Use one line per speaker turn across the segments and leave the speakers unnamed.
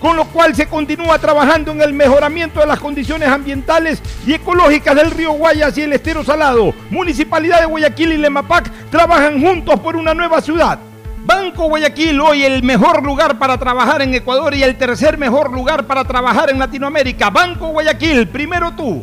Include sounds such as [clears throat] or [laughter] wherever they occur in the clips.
con lo cual se continúa trabajando en el mejoramiento de las condiciones ambientales y ecológicas del río Guayas y el estero salado. Municipalidad de Guayaquil y Lemapac trabajan juntos por una nueva ciudad. Banco Guayaquil, hoy el mejor lugar para trabajar en Ecuador y el tercer mejor lugar para trabajar en Latinoamérica. Banco Guayaquil, primero tú.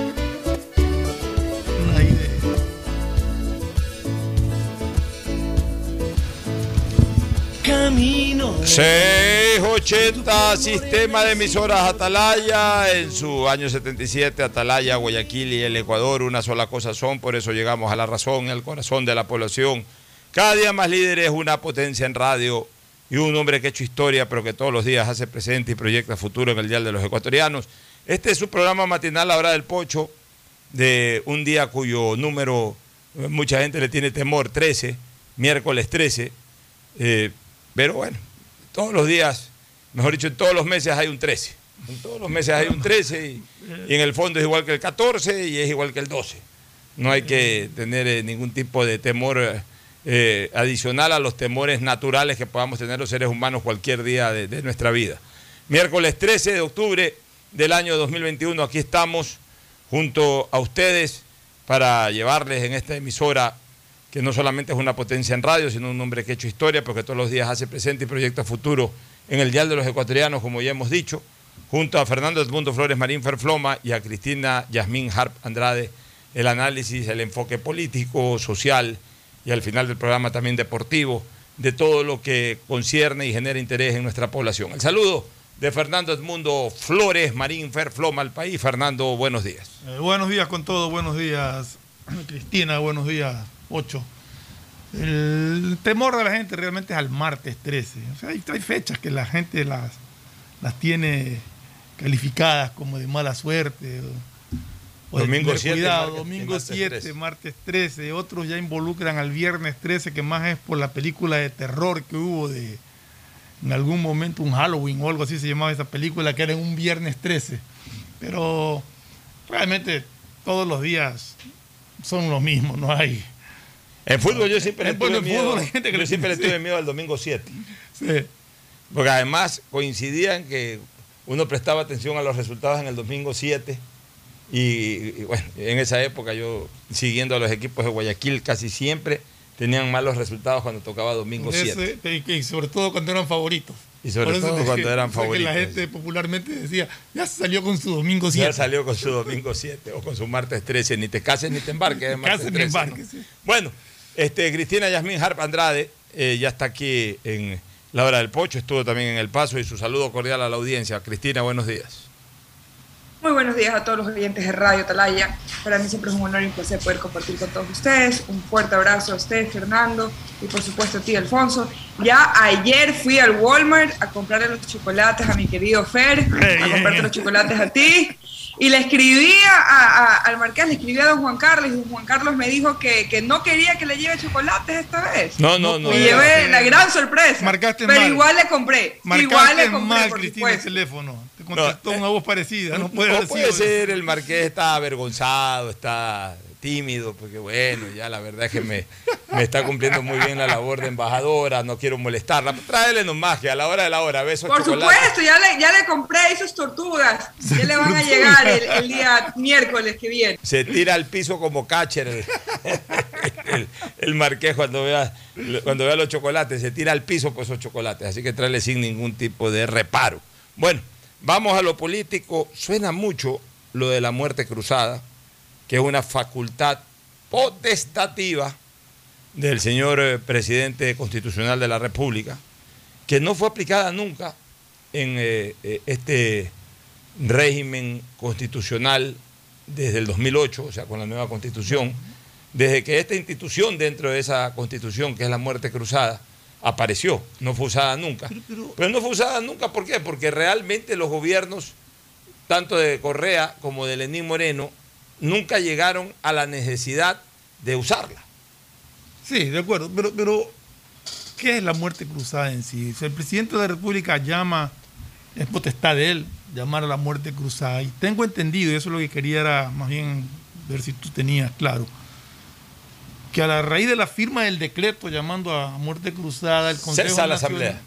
Camino. 680 Sistema de Emisoras Atalaya. En su año 77, Atalaya, Guayaquil y el Ecuador, una sola cosa son. Por eso llegamos a la razón, el corazón de la población. Cada día más líderes, una potencia en radio y un hombre que ha hecho historia, pero que todos los días hace presente y proyecta futuro en el Dial de los Ecuatorianos. Este es su programa matinal, La Hora del Pocho, de un día cuyo número mucha gente le tiene temor, 13, miércoles 13. Eh, pero bueno, todos los días, mejor dicho, en todos los meses hay un 13. En todos los meses hay un 13 y, en el fondo es igual que el 14 y es igual que el 12. No hay que tener eh, ningún tipo de temor eh, adicional a los temores naturales que podamos tener los seres humanos cualquier día de nuestra vida. Miércoles 13 de octubre del año 2021, aquí estamos junto a ustedes para llevarles en esta emisora que no solamente es una potencia en radio, sino un hombre que ha hecho historia, porque todos los días hace presente y proyecta futuro en el Dial de los Ecuatorianos, como ya hemos dicho, junto a Fernando Edmundo Flores Marín Ferfloma y a Cristina Yasmín Harp Andrade, el análisis, el enfoque político, social y al final del programa también deportivo, de todo lo que concierne y genera interés en nuestra población. El saludo de Fernando Edmundo Flores Marín Ferfloma al país. Fernando, buenos días.
Eh, buenos días con todo, buenos días [clears throat] Cristina, buenos días 8. El temor de la gente realmente es al martes 13. O sea, hay, hay fechas que la gente las, las tiene calificadas como de mala suerte. O, o de
Domingo
tener
7,
cuidado, domingo
martes
7,
13.
martes 13. Otros ya involucran al viernes 13, que más es por la película de terror que hubo de en algún momento, un Halloween o algo así se llamaba esa película, que era un viernes 13. Pero realmente todos los días son lo mismo, no hay.
En fútbol yo siempre le tuve miedo.
gente que
Yo siempre le tuve miedo al domingo 7.
Sí.
Porque además coincidían que uno prestaba atención a los resultados en el domingo 7. Y, y, bueno, en esa época yo, siguiendo a los equipos de Guayaquil, casi siempre tenían malos resultados cuando tocaba domingo 7.
Ese, y, y sobre todo cuando eran favoritos.
Y sobre todo
te-
cuando eran
fue que la
favoritos.
gente popularmente decía, ya salió con su domingo 7.
Ya salió con su domingo 7 o con su martes 13. Ni te cases ni te embarques. [laughs]
Cases ni
13, ¿no?
embarques, sí.
Bueno, este, Cristina Yasmín Harp Andrade eh, ya está aquí en, La hora del pocho estuvo también en el paso y su saludo cordial a la audiencia. Cristina, buenos días.
Muy buenos días a todos los oyentes de Radio Talaya. Para mí siempre es un honor y un placer poder compartir con todos ustedes. Un fuerte abrazo a usted, Fernando, y por supuesto a ti, Alfonso. Ya ayer fui al Walmart a comprarle los chocolates a mi querido Fer, a comprarte los chocolates a ti. Y le escribí a, a- al Marqués, le escribí a don Juan Carlos, y don Juan Carlos me dijo que, que no quería que le lleve chocolates esta vez.
No, no, no.
Me llevé la gran sorpresa.
Marcaste
pero
mal.
igual le compré. igual
Marcaste
le compré,
mal,
por
Cristina, el teléfono. Te contestó
No,
una voz parecida. No puede
puede ser, el marqués está avergonzado, está tímido, porque bueno, ya la verdad es que me, me está cumpliendo muy bien la labor de embajadora, no quiero molestarla. Tráele nomás que a la hora de la hora, besos
Por
chocolates.
supuesto, ya le, ya le compré esas tortugas. Ya le van a llegar el, el día miércoles que viene.
Se tira al piso como catcher el, el- el marqués cuando vea, cuando vea los chocolates, se tira al piso por esos chocolates, así que tráele sin ningún tipo de reparo. Bueno, vamos a lo político. Suena mucho lo de la muerte cruzada, que es una facultad potestativa del señor eh, presidente constitucional de la República, que no fue aplicada nunca en eh, eh, este régimen constitucional desde el 2008, o sea, con la nueva constitución, desde que esta institución dentro de esa constitución, que es la muerte cruzada, apareció, no fue usada nunca. Pero no fue usada nunca, ¿por qué? Porque realmente los gobiernos, tanto de Correa como de Lenín Moreno, nunca llegaron a la necesidad de usarla.
Sí, de acuerdo, pero, pero ¿qué es la muerte cruzada en sí? Si el presidente de la República llama, es potestad de él llamar a la muerte cruzada, y tengo entendido, y eso es lo que quería era más bien ver si tú tenías claro, que a la raíz de la firma del decreto llamando a muerte cruzada, el Consejo
Cesa la
Nacional-
Asamblea.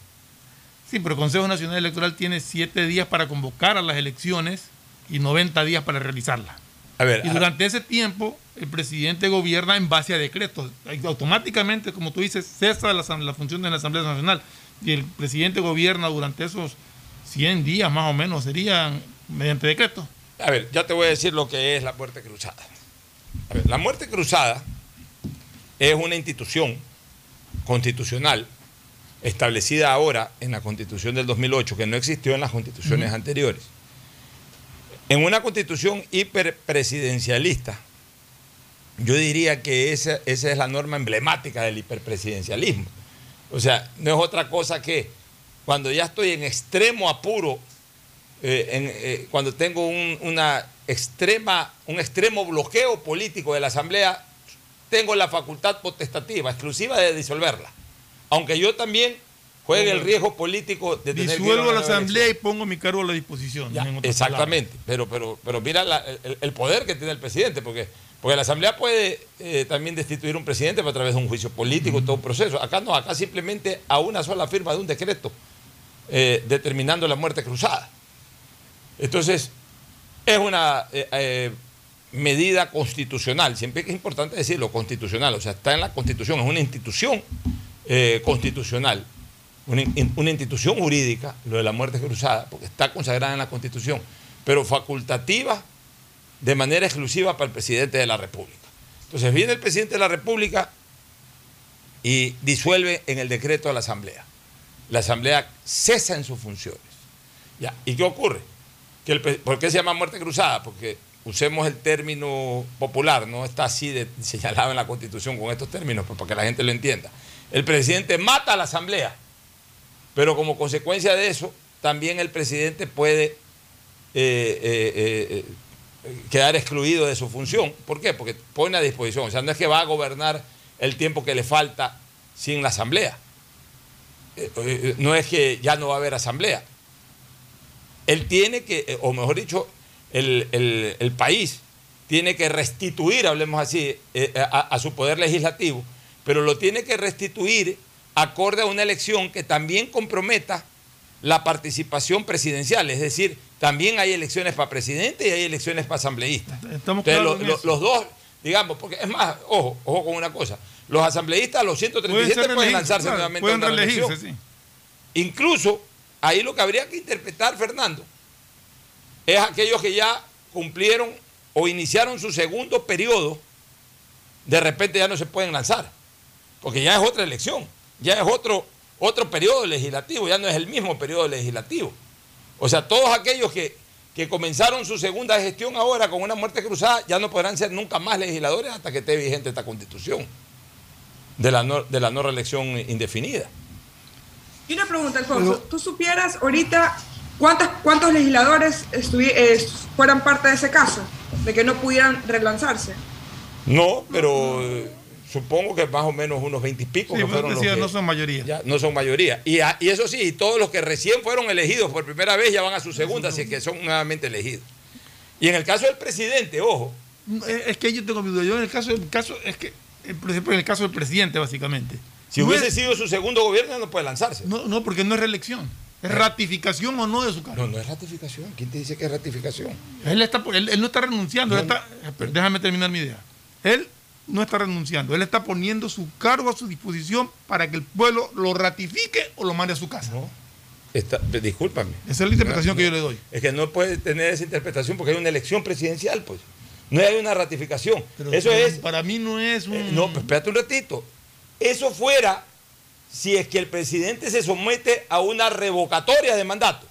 Sí, pero el Consejo Nacional Electoral tiene siete días para convocar a las elecciones y 90 días para realizarlas.
A ver,
Y durante ese tiempo, el presidente gobierna en base a decretos. Automáticamente, como tú dices, cesa la, función de la Asamblea Nacional. Y el presidente gobierna durante esos 100 días más o menos, serían mediante decreto.
A ver, ya te voy a decir lo que es la muerte cruzada. A ver, la muerte cruzada es una institución constitucional establecida ahora en la constitución del 2008, que no existió en las constituciones anteriores. En una constitución hiperpresidencialista, yo diría que esa, esa es la norma emblemática del hiperpresidencialismo. O sea, no es otra cosa que cuando ya estoy en extremo apuro eh, eh, cuando tengo un, una extrema, un extremo bloqueo político de la Asamblea, tengo la facultad potestativa, exclusiva de disolverla. Aunque yo también juegue el riesgo político de tener que a
Disuelvo
una
la Asamblea y pongo mi cargo a la disposición.
Ya, exactamente, pero, pero, pero mira la- el, el poder que tiene el presidente, porque, porque la Asamblea puede eh, también destituir un presidente a través de un juicio político, todo un proceso. Acá no, acá simplemente a una sola firma de un decreto eh, determinando la muerte cruzada. Entonces, es una eh, medida constitucional, siempre es importante decirlo, constitucional, o sea, está en la constitución, es una institución constitucional, una, in- una institución jurídica, lo de la muerte cruzada, porque está consagrada en la constitución, pero facultativa de manera exclusiva para el presidente de la República. Entonces viene el presidente de la República y disuelve en el decreto a la Asamblea. La Asamblea cesa en sus funciones. ¿Y qué ocurre? Que ¿Por qué se llama muerte cruzada? Porque usemos el término popular, no está así señalado en la Constitución con estos términos, pues, para que la gente lo entienda. El presidente mata a la Asamblea, pero como consecuencia de eso, también el presidente puede eh, eh, eh, quedar excluido de su función. ¿Por qué? Porque pone a disposición. O sea, no es que va a gobernar el tiempo que le falta sin la Asamblea. No es que ya no va a haber Asamblea. Él tiene que, o mejor dicho, el, el- el país tiene que restituir, hablemos así, a su poder legislativo, pero lo tiene que restituir acorde a una elección que también comprometa la participación presidencial, es decir, también hay elecciones para presidente y hay elecciones para asambleístas.
Estamos
Entonces,
claros
lo- los dos, digamos, porque es más, ojo, ojo con una cosa, los asambleístas, los
Pueden
137
ser
pueden, lanzarse
claro,
nuevamente
pueden
a una reelección.
sí.
Incluso, ahí lo que habría que interpretar, Fernando, es aquellos que ya cumplieron o iniciaron su segundo periodo, de repente ya no se pueden lanzar, porque ya es otra elección, ya es otro, otro periodo legislativo, ya no es el mismo periodo legislativo. O sea, todos aquellos que, que comenzaron su segunda gestión ahora con una muerte cruzada ya no podrán ser nunca más legisladores hasta que esté vigente esta constitución de la no, de la no reelección indefinida.
Y una pregunta, Alfonso. ¿Tú supieras ahorita cuántas, cuántos legisladores estuvi- eh, fueran parte de ese caso? De que no pudieran relanzarse.
No, pero eh, supongo que más o menos unos veintipico
Sí,
que
pues,
fueron los que-
no son mayoría.
Ya, no son mayoría. Y, a- y eso sí, todos los que recién fueron elegidos por primera vez ya van a su segunda, así que son nuevamente elegidos. Y en el caso del presidente, ojo,
No, Es es que yo tengo mi duda. Yo en el caso, el caso es que, eh, por ejemplo, en el caso del presidente, básicamente.
si
no
hubiese
es-
sido su segundo gobierno no puede lanzarse.
No, no, porque no es reelección. Es ratificación o no de su cargo.
No, no es ratificación. ¿Quién te dice que es ratificación?
Él, está, él, él no está renunciando. él está- pero déjame terminar mi idea. Él no está renunciando. Él está poniendo su cargo a su disposición para que el pueblo lo ratifique o lo mande a su casa.
No. Está- discúlpame.
Esa es la interpretación que yo le doy.
Es que no puede tener esa interpretación porque hay una elección presidencial, pues. No hay una ratificación.
Pero
Eso
para,
es.
Para mí no es un.
Eh, no, pues espérate un ratito. Eso fuera si es que el presidente se somete a una revocatoria de mandato,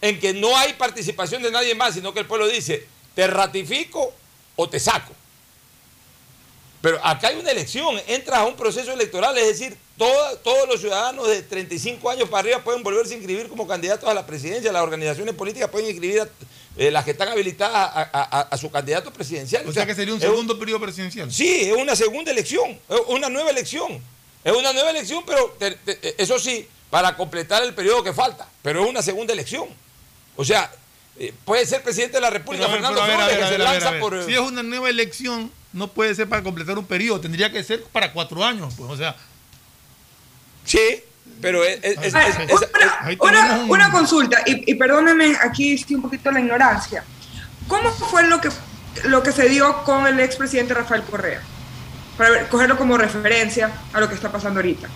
en que no hay participación de nadie más, sino que el pueblo dice, te ratifico o te saco. Pero acá hay una elección, entras a un proceso electoral, es decir, toda- todos los ciudadanos de 35 años para arriba pueden volverse a inscribir como candidatos a la presidencia, las organizaciones políticas pueden inscribir a eh, las que están habilitadas a, a- su candidato presidencial.
o sea que sería un segundo periodo presidencial.
Sí, es una segunda elección, es una nueva elección. Es una nueva elección, pero te- te- eso sí, para completar el periodo que falta, pero es una segunda elección. O sea, eh, puede ser presidente de la República
Pero,
Fernando
pero,
Flores,
ver,
que se
ver,
lanza por... eh,
Si es una nueva elección, no puede ser para completar un periodo, tendría que ser para cuatro años. Pues, o sea,
Sí, pero es... es- es-
Ah,
es-
una,
un-
consulta, y, y perdónenme aquí sí, un poquito la ignorancia. ¿Cómo fue lo que, lo que se dio con el expresidente Rafael Correa? Para ver- cogerlo como referencia a lo que está pasando ahorita.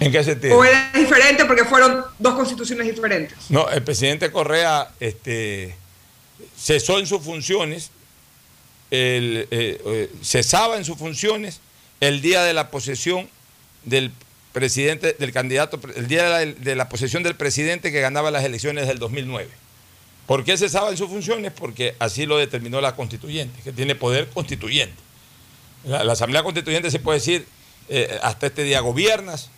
¿En qué sentido?
¿O es diferente porque fueron dos constituciones diferentes?
No, el presidente Correa este, cesó en sus funciones, el, eh, eh, cesaba en sus funciones el día de la posesión del presidente, del candidato, el día de la, de la posesión del presidente que ganaba las elecciones del 2009. ¿Por qué cesaba en sus funciones? Porque así lo determinó la constituyente, que tiene poder constituyente. La, la Asamblea Constituyente se puede decir, eh, hasta este día gobiernas,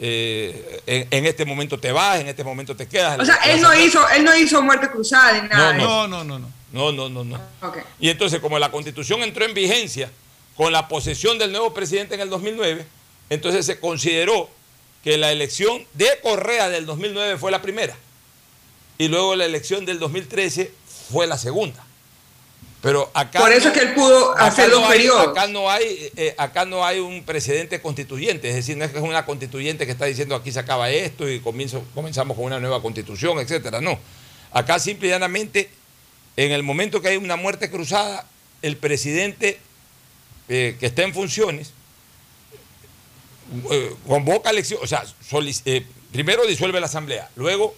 eh, en, en este momento te vas, en este momento te quedas.
O sea, él no hizo, él no hizo muerte cruzada ni nada. eso.
no, no, no, no.
No, no, no, no.
Ok.
Y entonces, como la constitución entró en vigencia con la posesión del nuevo presidente en el 2009, entonces se consideró que la elección de Correa del 2009 fue la primera. Y luego la elección del 2013 fue la segunda. Pero acá.
Por eso
no-
es que él pudo hacer dos periodos.
Acá no, hay, eh, acá no hay un presidente constituyente, es decir, no es que es una constituyente que está diciendo aquí se acaba esto y comienzo- comenzamos con una nueva constitución, etcétera. No. Acá simple y llanamente, en el momento que hay una muerte cruzada, el presidente eh, que está en funciones eh, convoca elecciones, o sea, eh, primero disuelve la asamblea, luego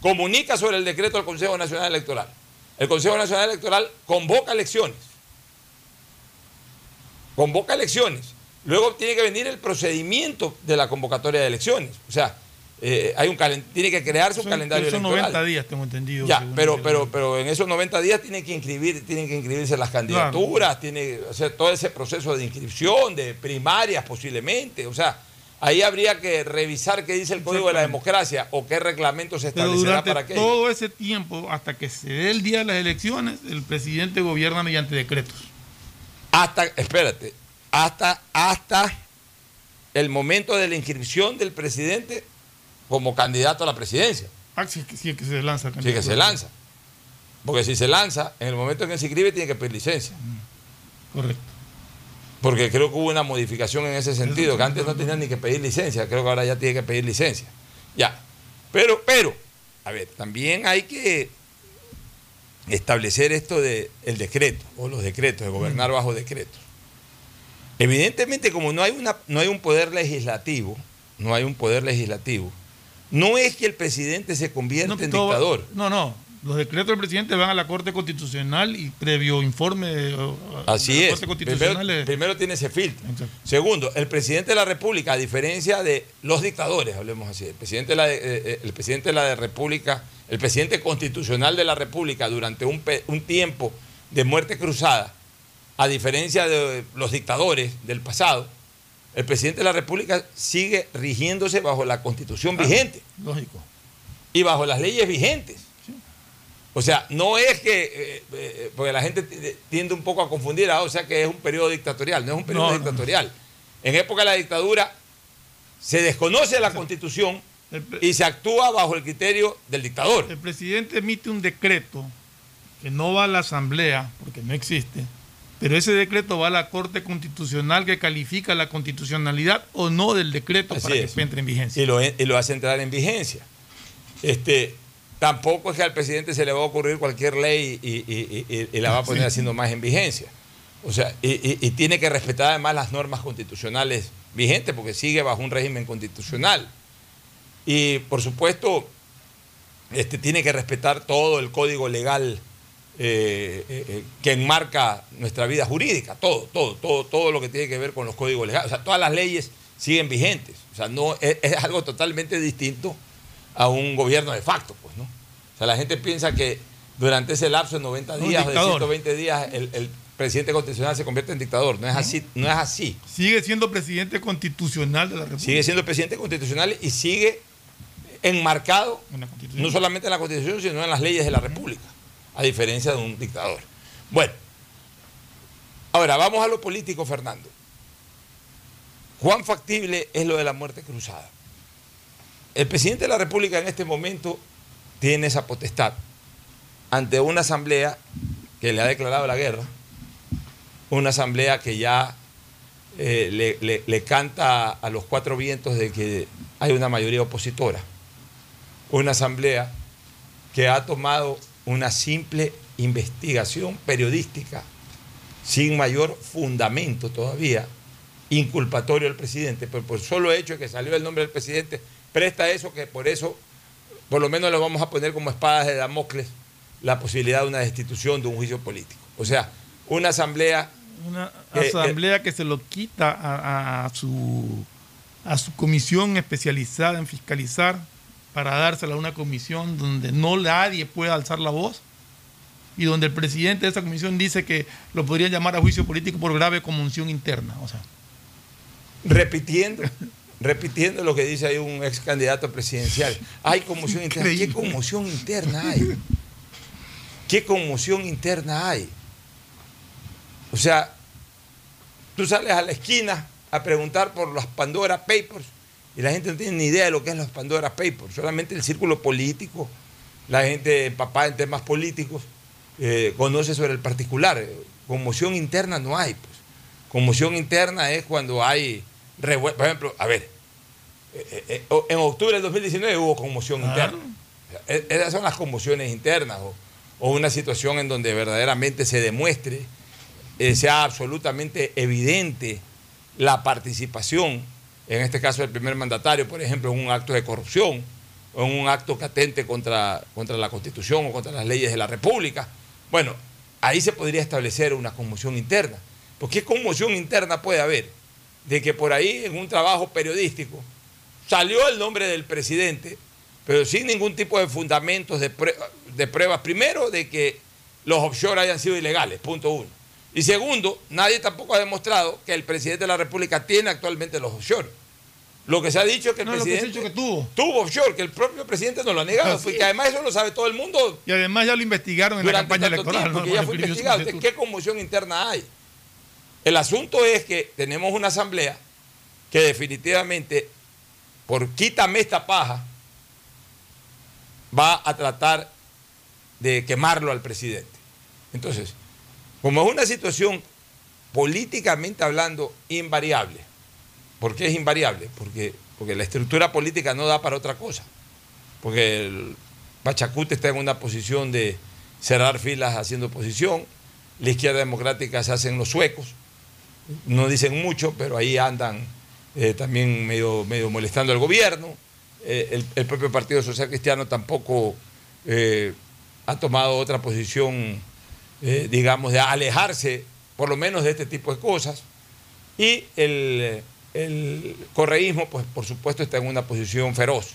comunica sobre el decreto al Consejo Nacional Electoral. El Consejo Nacional Electoral convoca elecciones. Convoca elecciones. Luego tiene que venir el procedimiento de la convocatoria de elecciones. O sea, eh, hay un tiene que crearse un calendario
son
electoral.
90 días, tengo entendido.
Ya, pero, pero, pero en esos 90 días tienen que inscribir, tienen que inscribirse las candidaturas, tiene que hacer todo ese proceso de inscripción, de primarias posiblemente. O sea, ahí habría que revisar qué dice el Código de la Democracia o qué reglamento se
Pero
establecerá
durante
para aquello.
todo ese tiempo, hasta que se dé el día de las elecciones, el presidente gobierna mediante decretos.
Hasta, espérate, hasta, hasta el momento de la inscripción del presidente como candidato a la presidencia.
Ah, es que, se lanza.
Sí, que se lanza. Porque si se lanza, en el momento en que se inscribe tiene que pedir licencia.
Correcto.
Porque creo que hubo una modificación en ese sentido, que antes no tenía ni que pedir licencia, creo que ahora ya tiene que pedir licencia. Ya. Pero, pero, a ver, también hay que establecer esto de el decreto, o los decretos, de gobernar bajo decretos. Evidentemente, como no hay, una, no hay un poder legislativo, no hay un poder legislativo, no es que el presidente se convierta
No,
en
todo
dictador.
no, no. Los decretos del presidente van a la Corte Constitucional y previo informe de,
Así
de la
es.
Corte Constitucional.
Primero,
es-
primero tiene ese filtro.
Exacto.
Segundo, el presidente de la República, a diferencia de los dictadores, hablemos así, el presidente de la, eh, eh, el presidente de la República, el presidente constitucional de la República durante un, un tiempo de muerte cruzada, a diferencia de los dictadores del pasado, el presidente de la República sigue rigiéndose bajo la constitución vigente
Lógico.
y bajo las leyes vigentes. O sea, no es que, eh, eh, porque la gente tiende un poco a confundir, ah, o sea que es un periodo dictatorial, no es un periodo
No, no.
dictatorial. En época de la dictadura se desconoce la constitución y se actúa bajo el criterio del dictador.
El presidente emite un decreto que no va a la Asamblea, porque no existe, pero ese decreto va a la Corte Constitucional que califica la constitucionalidad o no del decreto
Así
para
es.
que entre en vigencia.
y lo, y lo hace entrar en vigencia. Este, tampoco es que al presidente se le va a ocurrir cualquier ley y, y- y- y la va a poner haciendo más en vigencia. O sea, y tiene que respetar además las normas constitucionales vigentes porque sigue bajo un régimen constitucional. Y por supuesto, este, tiene que respetar todo el código legal eh, eh, eh, que enmarca nuestra vida jurídica, todo, todo, todo, todo lo que tiene que ver con los códigos legales. O sea, todas las leyes siguen vigentes. O sea, no, es, es algo totalmente distinto a un gobierno de facto, pues, ¿no? O sea, la gente piensa que durante ese lapso de 90
Un
días, de
dictador.
120 días, el, el presidente constitucional se convierte en dictador. No es así, no es así.
Sigue siendo presidente constitucional de la República.
Sigue siendo presidente constitucional y sigue enmarcado no solamente en la Constitución, sino en las leyes de la República, a diferencia de un dictador. Bueno, ahora vamos a lo político, Fernando. ¿Cuán factible es lo de la muerte cruzada? El presidente de la República en este momento tiene esa potestad ante una asamblea que le ha declarado la guerra, una asamblea que ya eh, le, canta a los cuatro vientos de que hay una mayoría opositora, una asamblea que ha tomado una simple investigación periodística sin mayor fundamento todavía, inculpatorio al presidente, pero por solo hecho de que salió el nombre del presidente, presta eso que por eso, por lo menos lo vamos a poner como espadas de Damocles, la posibilidad de una destitución de un juicio político. O sea, una asamblea
Una
Eh,
asamblea que se lo quita a, a su, a su comisión especializada en fiscalizar para dársela a una comisión donde no nadie pueda alzar la voz y donde el presidente de esa comisión dice que lo podrían llamar a juicio político por grave conmoción interna. O sea,
repitiendo, repitiendo lo que dice ahí un ex candidato presidencial. Hay conmoción interna. ¿Qué conmoción interna hay? ¿Qué conmoción interna hay? O sea, tú sales a la esquina a preguntar por los Pandora Papers y la gente no tiene ni idea de lo que es los Pandora Papers, solamente el círculo político, la gente papá en temas políticos eh, conoce sobre el particular. Conmoción interna no hay, pues. Conmoción interna es cuando hay revuel- Por ejemplo, a ver, eh, eh, en octubre del 2019 hubo conmoción interna. E- esas son las conmociones internas o, o una situación en donde verdaderamente se demuestre, sea absolutamente evidente la participación, en este caso del primer mandatario, por ejemplo, en un acto de corrupción o en un acto catente contra, contra la Constitución o contra las leyes de la República. Bueno, ahí se podría establecer una conmoción interna. Porque ¿qué conmoción interna puede haber? De que por ahí en un trabajo periodístico salió el nombre del presidente, pero sin ningún tipo de fundamentos de, de pruebas. Primero, de que los offshore hayan sido ilegales, punto uno. Y segundo, nadie tampoco ha demostrado que el presidente de la República tiene actualmente los offshore. Lo que se ha dicho es que el
No, lo que se ha
presidente
dicho que tuvo.
tuvo offshore, que el propio presidente no lo ha negado, porque además eso lo sabe todo el mundo
y además ya lo investigaron en la campaña electoral.
tiempo,
¿no?
que ya fue investigado. Entonces. ¿Qué conmoción interna hay? El asunto es que tenemos una asamblea que definitivamente, por quítame esta paja, va a tratar de quemarlo al presidente. Entonces, como es una situación políticamente hablando invariable, ¿por qué es invariable? Porque, porque la estructura política no da para otra cosa. Porque el Pachacute está en una posición de cerrar filas haciendo oposición, la izquierda democrática se hacen los suecos, no dicen mucho, pero ahí andan eh, también medio, medio molestando al gobierno. Eh, el, propio Partido Social Cristiano tampoco eh, ha tomado otra posición, eh, digamos, de alejarse por lo menos de este tipo de cosas. Y el, el correísmo, pues por supuesto, está en una posición feroz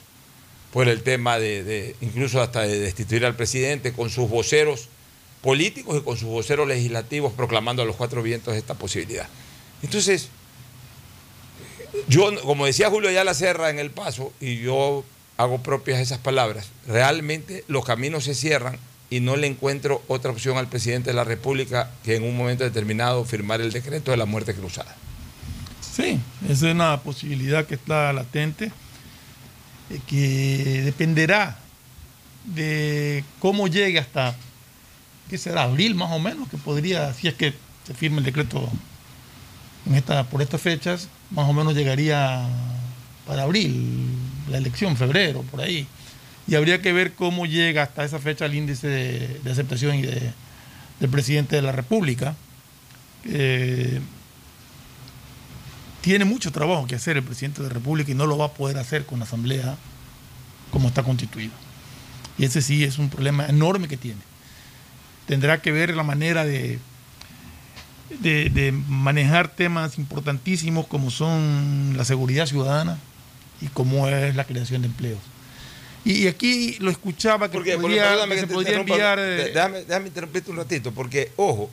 por el tema de, incluso hasta de destituir al presidente con sus voceros políticos y con sus voceros legislativos proclamando a los cuatro vientos esta posibilidad. Entonces, yo, como decía Julio Ayala Serra en el paso, y yo hago propias esas palabras, realmente los caminos se cierran y no le encuentro otra opción al presidente de la República que en un momento determinado firmar el decreto de la muerte cruzada.
Sí, esa es una posibilidad que está latente, eh, que dependerá de cómo llegue hasta, ¿qué será? Abril más o menos, que podría, si es que se firme el decreto en esta, por estas fechas, más o menos llegaría para abril, la elección, febrero, por ahí. Y habría que ver cómo llega hasta esa fecha el índice de, aceptación y de, del presidente de la República. Eh, tiene mucho trabajo que hacer el presidente de la República y no lo va a poder hacer con la Asamblea como está constituido. Y ese sí es un problema enorme que tiene. Tendrá que ver la manera de, de, de manejar temas importantísimos como son la seguridad ciudadana y cómo es la creación de empleos. Y, aquí lo escuchaba que
Porque,
podría,
perdóname
que se podría enviar... eh,
Déjame, déjame interrumpirte un ratito, porque, ojo,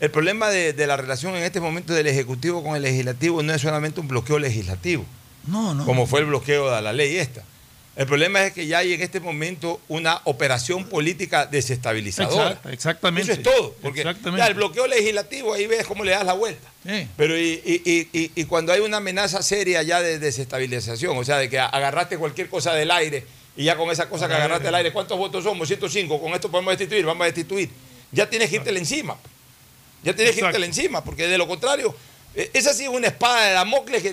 el problema de, de la relación en este momento del Ejecutivo con el Legislativo no es solamente un bloqueo legislativo,
no, no.
como fue el bloqueo de la ley esta. El problema es que ya hay en este momento una operación política desestabilizadora.
Exacto, exactamente.
Eso es todo, porque ya el bloqueo legislativo ahí ves cómo le das la vuelta.
Sí.
Pero y, y- y- y- y cuando hay una amenaza seria ya de desestabilización, o sea, de que agarraste cualquier cosa del aire y ya con esa cosa que agarraste del aire, ¿cuántos votos somos? 105, con esto podemos destituir, vamos a destituir. Ya tienes que irte encima. Ya tienes que irte encima, porque de lo contrario, eh, esa sí es una espada de Damocles que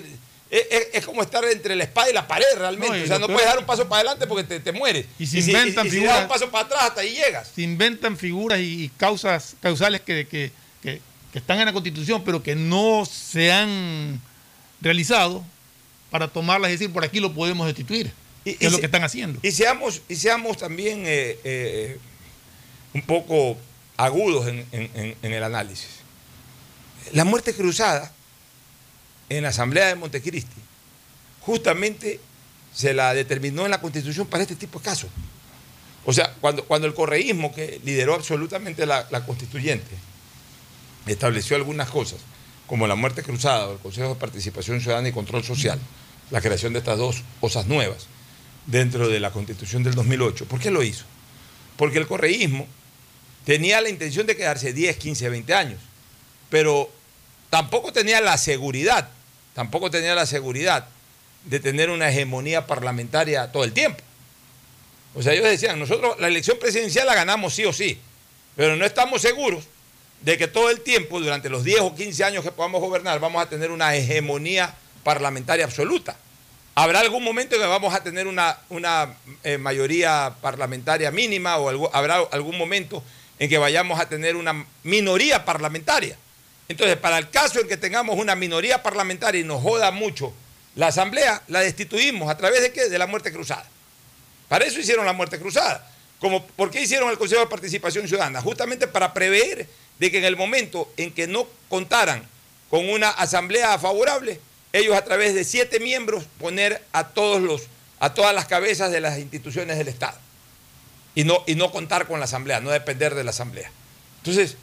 es, es- es como estar entre la espada y la pared realmente.
No,
o sea, no puedes dar un paso para adelante porque te, te mueres.
Y
si,
inventan
y si das
figuras.
un paso para atrás, hasta ahí llegas.
se inventan figuras y, y causas causales que, que- que- que están en la Constitución, pero que no se han realizado para tomarlas y decir, por aquí lo podemos destituir.
Y-
que
y
es lo que están haciendo.
Y seamos, y seamos también eh, eh, un poco agudos en, en- en- en el análisis. La muerte cruzada en la Asamblea de Montecristi justamente se la determinó en la Constitución para este tipo de casos. O sea, cuando, cuando el correísmo, que lideró absolutamente la, la constituyente, estableció algunas cosas, como la muerte cruzada o el Consejo de Participación Ciudadana y Control Social, la creación de estas dos cosas nuevas dentro de la Constitución del 2008. ¿Por qué lo hizo? Porque el correísmo tenía la intención de quedarse 10, 15, 20 años, pero tampoco tenía la seguridad, tampoco tenía la seguridad de tener una hegemonía parlamentaria todo el tiempo. O sea, ellos decían, nosotros la elección presidencial la ganamos sí o sí, pero no estamos seguros de que todo el tiempo, durante los 10 o 15 años que podamos gobernar, vamos a tener una hegemonía parlamentaria absoluta. Habrá algún momento en que vamos a tener una, eh, mayoría parlamentaria mínima o habrá algún momento en que vayamos a tener una minoría parlamentaria. Entonces, para el caso en que tengamos una minoría parlamentaria y nos joda mucho la Asamblea, la destituimos a través de qué? De la muerte cruzada. Para eso hicieron la muerte cruzada. Como, ¿Por qué hicieron el Consejo de Participación Ciudadana? Justamente para prever de que en el momento en que no contaran con una asamblea favorable, ellos a través de siete miembros poner a todos los, a todas las cabezas de las instituciones del Estado. Y no, contar con la asamblea, no depender de la asamblea. Entonces,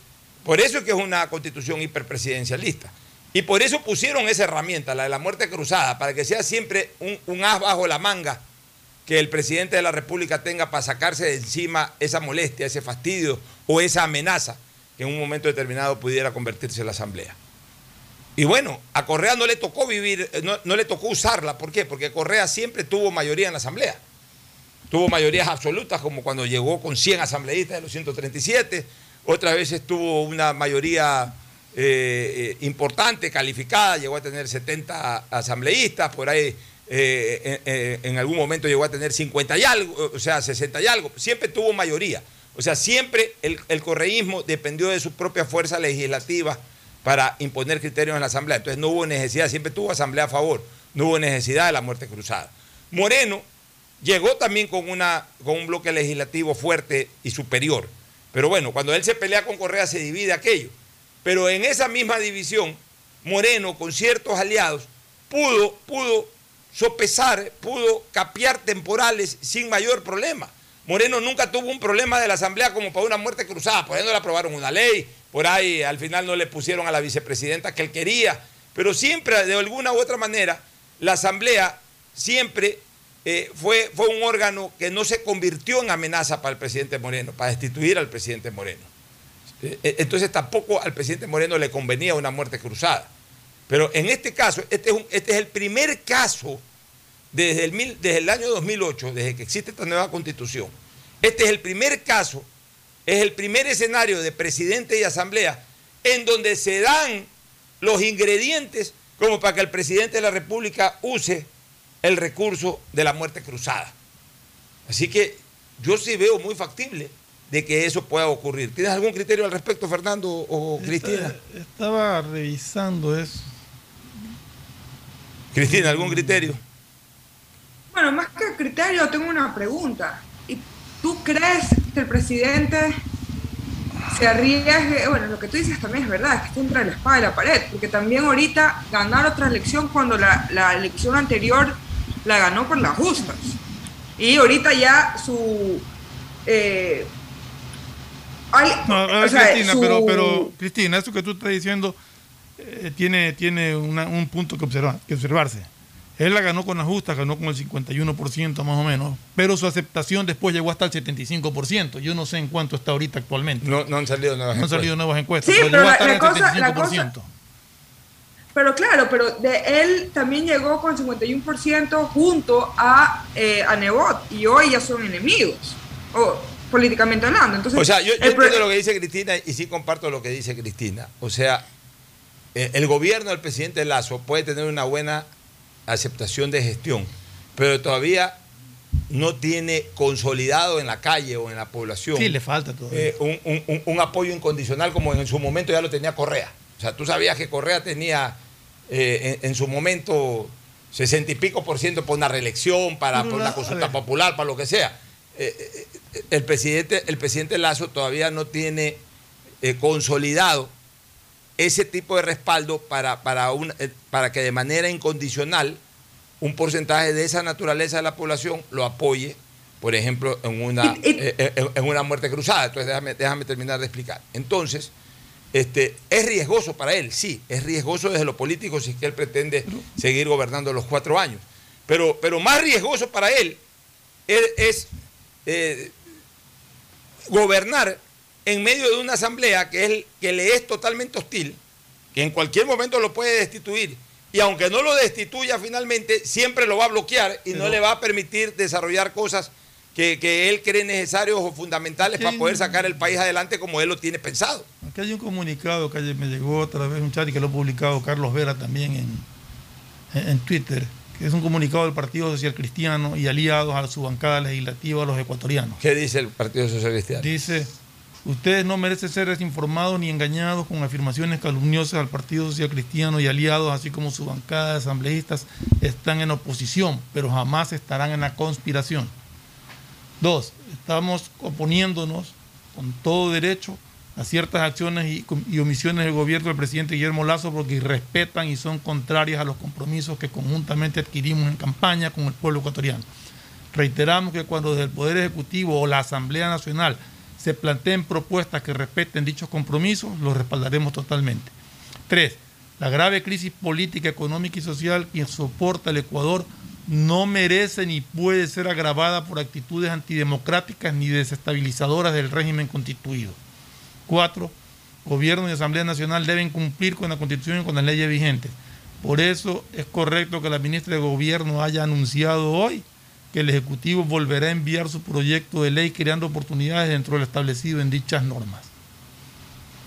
por eso es que es una constitución hiperpresidencialista. Y por eso pusieron esa herramienta, la de la muerte cruzada, para que sea siempre un, un as bajo la manga que el presidente de la República tenga para sacarse de encima esa molestia, ese fastidio o esa amenaza que en un momento determinado pudiera convertirse en la Asamblea. Y bueno, a Correa no le tocó vivir, eh, no, no le tocó usarla. ¿Por qué? Porque Correa siempre tuvo mayoría en la Asamblea. Tuvo mayorías absolutas, como cuando llegó con 100 asambleístas de los 137. Otras veces tuvo una mayoría eh, eh, importante, calificada, llegó a tener 70 asambleístas, por ahí en algún momento llegó a tener 50 y algo, o sea, 60 y algo. Siempre tuvo mayoría. O sea, siempre el, el correísmo dependió de su propia fuerza legislativa para imponer criterios en la Asamblea. Entonces no hubo necesidad, siempre tuvo Asamblea a favor, no hubo necesidad de la muerte cruzada. Moreno llegó también con, una, con un bloque legislativo fuerte y superior. Pero bueno, cuando él se pelea con Correa se divide aquello. Pero en esa misma división, Moreno, con ciertos aliados, pudo, pudo sopesar, pudo capear temporales sin mayor problema. Moreno nunca tuvo un problema de la Asamblea como para una muerte cruzada, por ahí no le aprobaron una ley, por ahí al final no le pusieron a la vicepresidenta que él quería, pero siempre de alguna u otra manera la Asamblea siempre eh, fue, fue un órgano que no se convirtió en amenaza para el presidente Moreno, para destituir al presidente Moreno. Eh, eh, entonces tampoco al presidente Moreno le convenía una muerte cruzada. Pero en este caso, este es, este es el primer caso desde el, mil- desde el año 2008, desde que existe esta nueva constitución. Este es el primer caso, es el primer escenario de presidente y asamblea en donde se dan los ingredientes como para que el presidente de la República use el recurso de la muerte cruzada. Así que yo sí veo muy factible de que eso pueda ocurrir. ¿Tienes algún criterio al respecto, Fernando o Cristina?
Esta- Estaba revisando eso.
Cristina, ¿algún criterio?
Bueno, más que criterio, tengo una pregunta. ¿Y tú crees que el presidente se arriesgue? Bueno, lo que tú dices también es verdad, que está entre la espada y la pared, porque también ahorita ganar otra elección cuando la, la elección anterior la ganó por las justas. Y ahorita ya su... eh, hay-
No, a ver,
o sea,
Cristina,
su-
pero, pero, Cristina, eso que tú estás diciendo eh, tiene, tiene una- un punto que, observar, que observarse. Él la ganó con la justa, ganó con el 51% más o menos, pero su aceptación después llegó hasta el 75%. Yo no sé en cuánto está ahorita actualmente.
No, no han salido nuevas
No han
encuestas.
salido nuevas encuestas,
Sí,
pero,
pero
llegó
la-
hasta
la
el
cosa- la
75%.
Pero claro, pero de él también llegó con 51% junto a, eh, a Nebot y hoy ya son enemigos, o políticamente hablando. Entonces,
O sea, yo, yo
el
entiendo lo que dice Cristina y sí comparto lo que dice Cristina. O sea, eh, el gobierno del presidente Lazo puede tener una buena aceptación de gestión, pero todavía no tiene consolidado en la calle o en la población
Sí, le falta todavía.
eh, un, un- un- un apoyo incondicional como en su momento ya lo tenía Correa. O sea, tú sabías que Correa tenía eh, en, en su momento sesenta y pico por ciento por una reelección, para por una consulta popular, para lo que sea. Eh, el, presidente, el presidente Lazo todavía no tiene consolidado ese tipo de respaldo para, para, un- eh, para que de manera incondicional un porcentaje de esa naturaleza de la población lo apoye, por ejemplo, en una, eh, eh, en- una muerte cruzada. Entonces, déjame, déjame terminar de explicar. Entonces, este, es riesgoso para él, sí, es riesgoso desde lo político si es que él pretende seguir gobernando los cuatro años. Pero, pero más riesgoso para él es, es, eh, gobernar en medio de una asamblea que, es, que le es totalmente hostil, que en cualquier momento lo puede destituir, y aunque no lo destituya finalmente, siempre lo va a bloquear y no le va a permitir desarrollar cosas que, que él cree necesarios o fundamentales para poder sacar el país adelante como él lo tiene pensado.
Aquí hay un comunicado que me llegó otra vez un chat y que lo ha publicado Carlos Vera también en, en- en Twitter, que es un comunicado del Partido Social Cristiano y aliados a su bancada legislativa, a los ecuatorianos.
¿Qué dice el Partido Social Cristiano?
Dice, ustedes no merecen ser desinformados ni engañados con afirmaciones calumniosas al Partido Social Cristiano y aliados, así como su bancada de asambleístas están en oposición, pero jamás estarán en la conspiración. Dos, estamos oponiéndonos con todo derecho a ciertas acciones y, omisiones del gobierno del presidente Guillermo Lazo porque irrespetan y son contrarias a los compromisos que conjuntamente adquirimos en campaña con el pueblo ecuatoriano. Reiteramos que cuando desde el Poder Ejecutivo o la Asamblea Nacional se planteen propuestas que respeten dichos compromisos, los respaldaremos totalmente. Tres, la grave crisis política, económica y social que soporta el Ecuador no merece ni puede ser agravada por actitudes antidemocráticas ni desestabilizadoras del régimen constituido. Cuatro, gobierno y Asamblea Nacional deben cumplir con la Constitución y con las leyes vigentes. Por eso es correcto que la ministra de Gobierno haya anunciado hoy que el Ejecutivo volverá a enviar su proyecto de ley creando oportunidades dentro de lo establecido en dichas normas.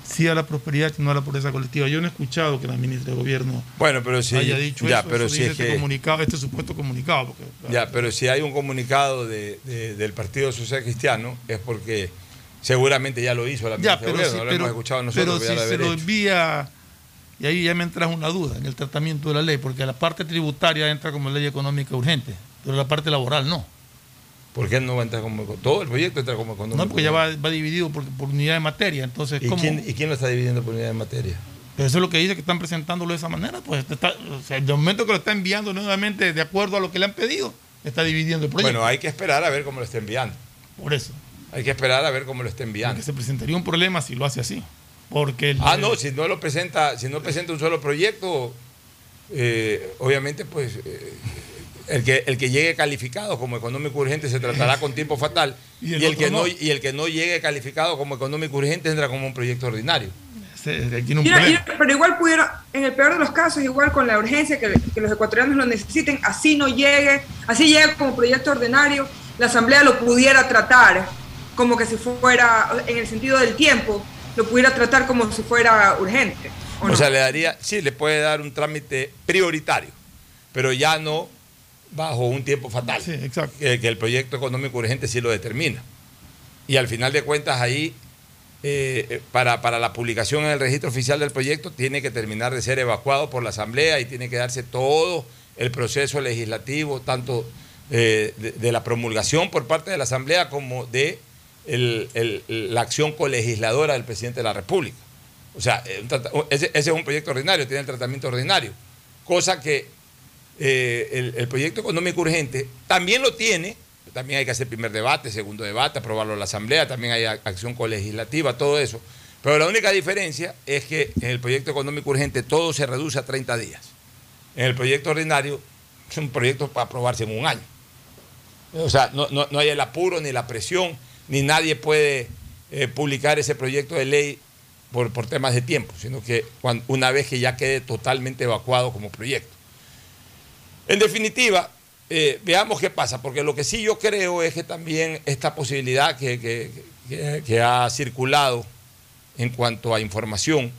Sí a la prosperidad y no a la pobreza colectiva. Yo no he escuchado que la ministra de Gobierno
Bueno, pero sí.
haya dicho
ya,
eso,
pero
eso
si
dice
es
este
que.
comunicado, este supuesto comunicado. Porque,
Ya, pero si hay un comunicado de- de- del Partido Social Cristiano es porque seguramente ya lo hizo la ministra
Ya,
de Gobierno,
sí,
no lo
pero,
hemos escuchado nosotros.
pero si se lo envía, y ahí ya me entra una duda en el tratamiento de la ley, porque la parte tributaria entra como ley económica urgente, pero la parte laboral no.
¿Por qué no va a entrar como todo el proyecto entra como económico?
No, porque ya va, va dividido por, por unidad de materia. Entonces,
¿Y
¿cómo?
quién, ¿Y quién lo está dividiendo por unidad de materia?
Pero eso es lo que dice que están presentándolo de esa manera. Pues está, o sea, el momento que lo está enviando nuevamente de acuerdo a lo que le han pedido, está dividiendo el proyecto.
Bueno, hay que esperar a ver cómo lo está enviando.
por eso.
Hay que esperar a ver cómo lo está enviando.
Porque se presentaría un problema si lo hace así. Porque el-
Ah, no, si no lo presenta, si no presenta un solo proyecto, eh, obviamente, pues eh, el que el que llegue calificado como económico urgente se tratará con tiempo fatal
Y
y
el
que no.
no.
y el que no llegue calificado como económico urgente entra como un proyecto ordinario.
se- se- tiene un
Mira,
problema.
y- pero igual pudieron, en el peor de los casos, igual con la urgencia que, que los ecuatorianos lo necesiten, así no llegue, así llegue como proyecto ordinario, la Asamblea lo pudiera tratar como que si fuera, en el sentido del tiempo, lo pudiera tratar como si fuera urgente. ¿o
O,
no?
sea, le daría, sí, le puede dar un trámite prioritario, pero ya no bajo un tiempo fatal.
Sí, exacto.
Que, que el proyecto económico urgente sí lo determina. Y al final de cuentas ahí, eh, para, para la publicación en el registro oficial del proyecto, tiene que terminar de ser evacuado por la Asamblea y tiene que darse todo el proceso legislativo, tanto eh, de, de la promulgación por parte de la Asamblea como de el- el- la acción colegisladora del presidente de la República. O sea, eh, ese es un proyecto ordinario, tiene el tratamiento ordinario. Cosa que eh, el, proyecto económico urgente también lo tiene, también hay que hacer primer debate, segundo debate, aprobarlo en la Asamblea, también hay acción colegislativa, todo eso. Pero la única diferencia es que en el proyecto económico urgente todo se reduce a 30 días. En el proyecto ordinario es un proyecto para aprobarse en un año. O sea, no, no- no hay el apuro ni la presión, ni nadie puede eh, publicar ese proyecto de ley por, por temas de tiempo, sino que cuan- una vez que ya quede totalmente evacuado como proyecto. En definitiva, eh, veamos qué pasa, porque lo que sí yo creo es que también esta posibilidad que, que- ha circulado en cuanto a información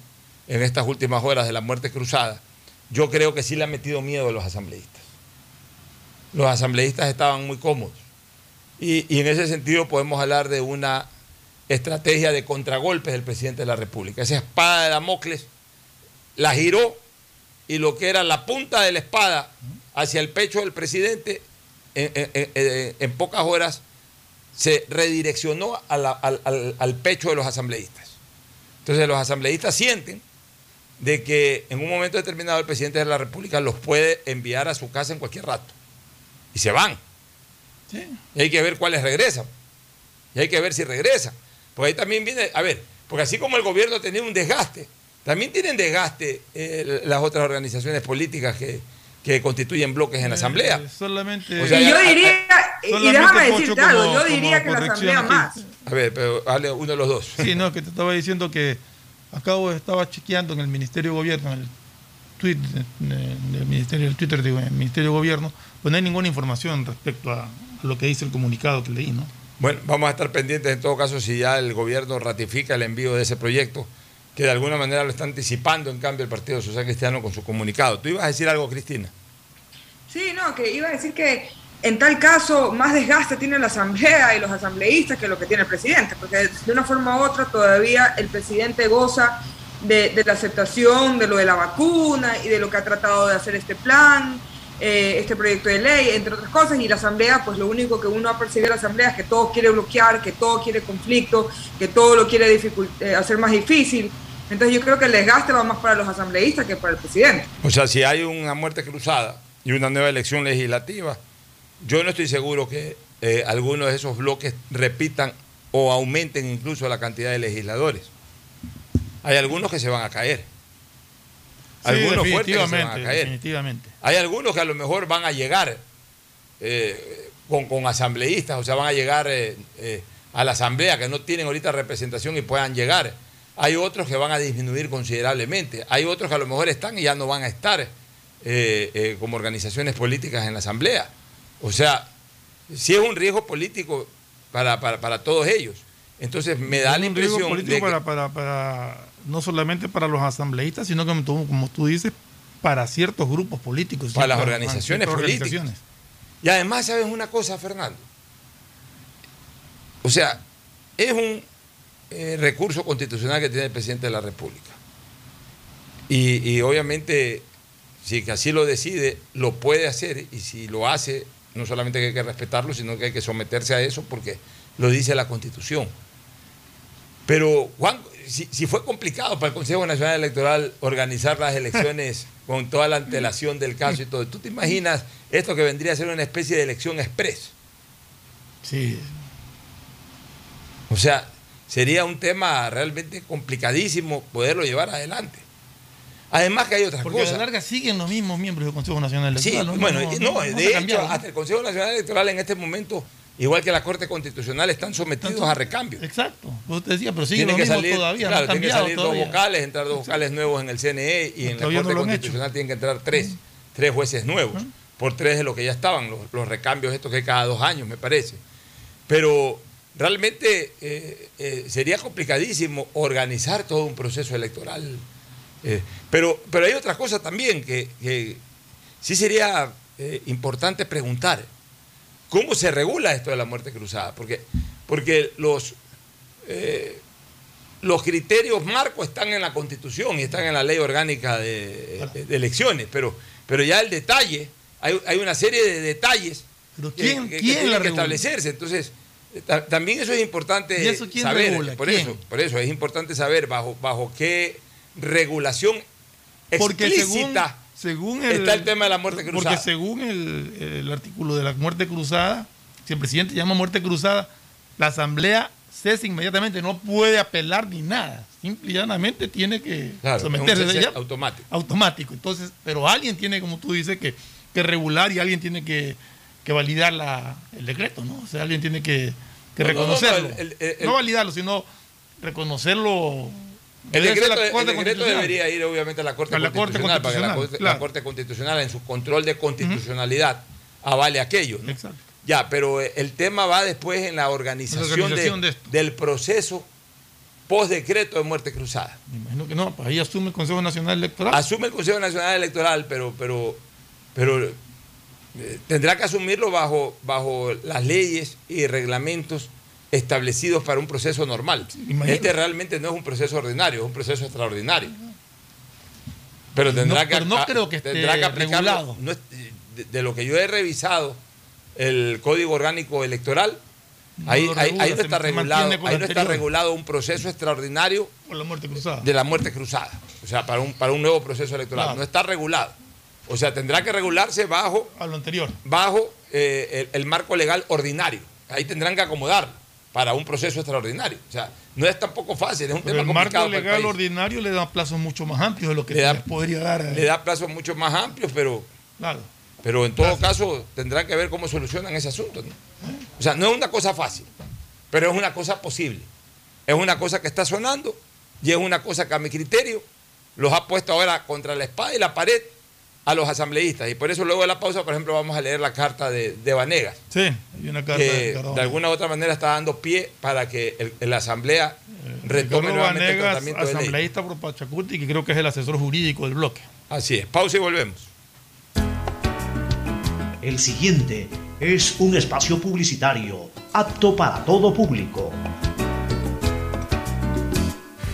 en estas últimas horas de la muerte cruzada, yo creo que sí le ha metido miedo a los asambleístas. Los asambleístas estaban muy cómodos. Y, y en ese sentido podemos hablar de una estrategia de contragolpes del presidente de la República. Esa espada de Damocles la giró y lo que era la punta de la espada hacia el pecho del presidente en, en- en- en pocas horas se redireccionó a la- al, al- al pecho de los asambleístas. Entonces los asambleístas sienten de que en un momento determinado el presidente de la República los puede enviar a su casa en cualquier rato. Y se van.
Sí.
Y hay que ver cuáles regresan. Y hay que ver si regresan. Porque ahí también viene, a ver, porque así como el gobierno tenía un desgaste, también tienen desgaste eh, las otras organizaciones políticas que, que constituyen bloques en la Asamblea.
Eh, solamente.
O sea,
y yo diría, y
solamente,
déjame decirte algo, yo diría que la Asamblea más.
A ver, pero hable uno de los dos.
Sí, no, que te estaba diciendo que acabo estaba chequeando en el Ministerio de Gobierno, en el tweet en el Ministerio del Twitter digo, en el Ministerio de Gobierno, pues no hay ninguna información respecto a, a lo que dice el comunicado que leí, ¿no?
Bueno, vamos a estar pendientes en todo caso si ya el gobierno ratifica el envío de ese proyecto, que de alguna manera lo está anticipando en cambio el Partido Social Cristiano con su comunicado. ¿Tú ibas a decir algo, Cristina?
Sí, no, que iba a decir que en tal caso más desgaste tiene la asamblea y los asambleístas que lo que tiene el presidente, porque de una forma u otra todavía el presidente goza de, la aceptación de lo de la vacuna y de lo que ha tratado de hacer este plan, eh, este proyecto de ley, entre otras cosas, y la asamblea, pues lo único que uno ha percibido de la asamblea es que todo quiere bloquear, que todo quiere conflicto, que todo lo quiere eh, hacer más difícil. Entonces yo creo que el desgaste va más para los asambleístas que para el presidente.
O sea, si hay una muerte cruzada y una nueva elección legislativa, yo no estoy seguro que eh, algunos de esos bloques repitan o aumenten incluso la cantidad de legisladores. Hay algunos que se van a caer. Algunos
sí,
fuertes que se van a
definitivamente,
caer.
definitivamente.
Hay algunos que a lo mejor van a llegar eh, con, con asambleístas, o sea, van a llegar eh, eh, a la asamblea que no tienen ahorita representación y puedan llegar. Hay otros que van a disminuir considerablemente. Hay otros que a lo mejor están y ya no van a estar eh, eh, como organizaciones políticas en la asamblea. O sea, sí es un riesgo político para, para, para todos ellos. Entonces me da la
un riesgo
impresión
político
de que-
para, para, para- no solamente para los asambleístas, sino como tú, como tú dices, para ciertos grupos políticos.
Para las organizaciones políticas.
organizaciones.
Y además, ¿sabes una cosa, Fernando? O sea, es un eh, recurso constitucional que tiene el presidente de la República. Y, y obviamente, si así lo decide, lo puede hacer y si lo hace no solamente que hay que respetarlo, sino que hay que someterse a eso porque lo dice la Constitución. Pero, Juan, si, si fue complicado para el Consejo Nacional Electoral organizar las elecciones [laughs] con toda la antelación del caso y todo, ¿tú te imaginas esto que vendría a ser una especie de elección express?
Sí.
O sea, sería un tema realmente complicadísimo poderlo llevar adelante. Además que hay otras
Porque a
cosas.
la larga siguen los mismos miembros del Consejo Nacional
Sí,
Electoral.
bueno,
no, no,
de hecho,
cambiado, ¿no?
hasta el Consejo Nacional Electoral en este momento, igual que la Corte Constitucional, están sometidos a recambio.
Exacto. Pues te decía, pero siguen
Tienen
los
que
mismos
salir,
todavía,
claro,
no
tienen que salir
todavía.
dos vocales, entrar dos vocales nuevos en el CNE y en la Corte Constitucional tienen que entrar tres, tres jueces nuevos, por tres de lo que ya estaban, los, los recambios estos que hay cada dos años, me parece. Pero realmente eh, eh, sería complicadísimo organizar todo un proceso electoral. Eh, pero, pero hay otras cosas también que, que sí sería importante preguntar. ¿Cómo se regula esto de la muerte cruzada? Porque, porque los, eh, los criterios marcos están en la Constitución y están en la ley orgánica de, de elecciones, pero, pero ya el detalle, hay, hay una serie de detalles
Pero ¿quién-
que, que
quién
tienen
la
que establecerse. Entonces, también eso es importante
¿Y eso quién
saber.
regula?
Por
¿Quién?
eso, por eso es importante saber bajo, bajo qué regulación
Porque según,
explícita
según el,
está el tema de la muerte cruzada.
Porque según el, el artículo de la muerte cruzada, si el presidente llama muerte cruzada, la asamblea cesa inmediatamente, no puede apelar ni nada. Simple y llanamente tiene que
Claro,
someterse
cese automático.
automático. Entonces, pero alguien tiene, como tú dices, que, que regular y alguien tiene que, que validar la, el decreto, ¿no? O sea, alguien tiene que, que
No, no, no, no,
reconocerlo.
el- el- el-
no validarlo, sino reconocerlo.
El decreto, el decreto
Constitucional.
debería ir obviamente a la Corte
A la Corte
Constitucional para que la
Constitucional,
Corte,
claro.
la Corte Constitucional en su control de constitucionalidad avale aquello. ¿no?
Exacto.
Ya, pero eh, el tema va después en la organización,
La organización
de- del proceso post decreto de muerte cruzada.
Me imagino que no, pues ahí asume el Consejo Nacional Electoral.
Asume el Consejo Nacional Electoral, pero, pero, pero eh, tendrá que asumirlo bajo, bajo las leyes y reglamentos establecidos para un proceso normal. Este realmente no es un proceso ordinario, es un proceso extraordinario. Pero tendrá
No,
que,
pero no creo que
tendrá que aplicarlo. no de, de lo que yo he revisado, el Código Orgánico Electoral,
No
ahí, ahí- no está regulado, ahí no está regulado un proceso extraordinario
la muerte
de la muerte cruzada, o sea, para un, para un nuevo proceso electoral.
Claro.
No está regulado. O sea, tendrá que regularse bajo,
A lo anterior.
bajo eh, el, el marco legal ordinario. Ahí tendrán que acomodarlo para un proceso extraordinario. O sea, no es tampoco fácil, es un
Pero
tema
el marco
complicado para el
legal
país.
ordinario le da plazos mucho más amplios de lo que
Le da-
podría dar. eh,
Le da plazos mucho más amplios, pero,
Claro.
pero en todo caso tendrán que ver cómo solucionan ese asunto. ¿no? O sea, no es una cosa fácil, pero es una cosa posible. Es una cosa que está sonando y es una cosa que a mi criterio los ha puesto ahora contra la espada y la pared a los asambleístas. Y por eso luego de la pausa, por ejemplo, vamos a leer la carta de, de Vanegas,
Sí, hay una carta
que
de
alguna u otra manera está dando pie para que el- la asamblea retome
Carlos
nuevamente el
Vanegas,
tratamiento de ley.
asambleísta por Pachacuti, que creo que es el asesor jurídico del bloque.
Así es. Pausa y volvemos.
El siguiente es un espacio publicitario apto para todo público.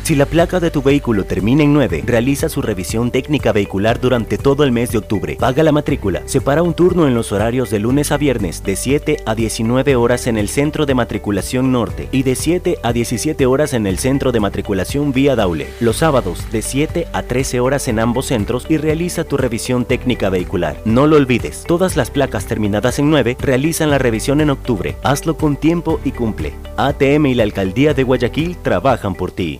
Si la placa de tu vehículo termina en 9, realiza su revisión técnica vehicular durante todo el mes de octubre. Paga la matrícula. Separa un turno en los horarios de lunes a viernes de 7 a 19 horas en el Centro de Matriculación Norte y de 7 a 17 horas en el Centro de Matriculación Vía Daule. Los sábados de 7 a 13 horas en ambos centros y realiza tu revisión técnica vehicular. No lo olvides, todas las placas terminadas en 9 realizan la revisión en octubre. Hazlo con tiempo y cumple. ATM y la Alcaldía de Guayaquil trabajan por ti.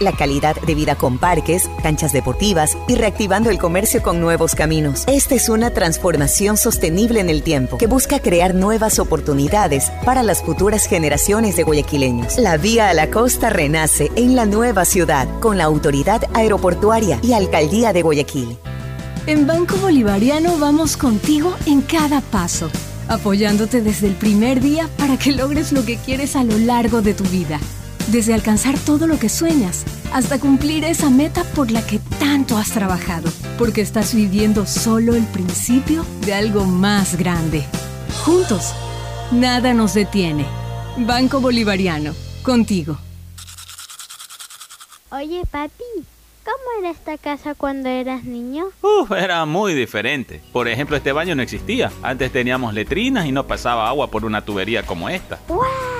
La calidad de vida con parques, canchas deportivas y reactivando el comercio con nuevos caminos. Esta es una transformación sostenible en el tiempo que busca crear nuevas oportunidades para las futuras generaciones de guayaquileños. La vía a la costa renace en la nueva ciudad con la autoridad aeroportuaria y alcaldía de Guayaquil.
En Banco Bolivariano vamos contigo en cada paso, apoyándote desde el primer día para que logres lo que quieres a lo largo de tu vida. Desde alcanzar todo lo que sueñas hasta cumplir esa meta por la que tanto has trabajado, porque estás viviendo solo el principio de algo más grande. Juntos, nada nos detiene. Banco Bolivariano, contigo.
Oye, papi, ¿cómo era esta casa cuando eras niño?
Uf, era muy diferente. Por ejemplo, este baño no existía. Antes teníamos letrinas y no pasaba agua por una tubería como esta.
¡Wow!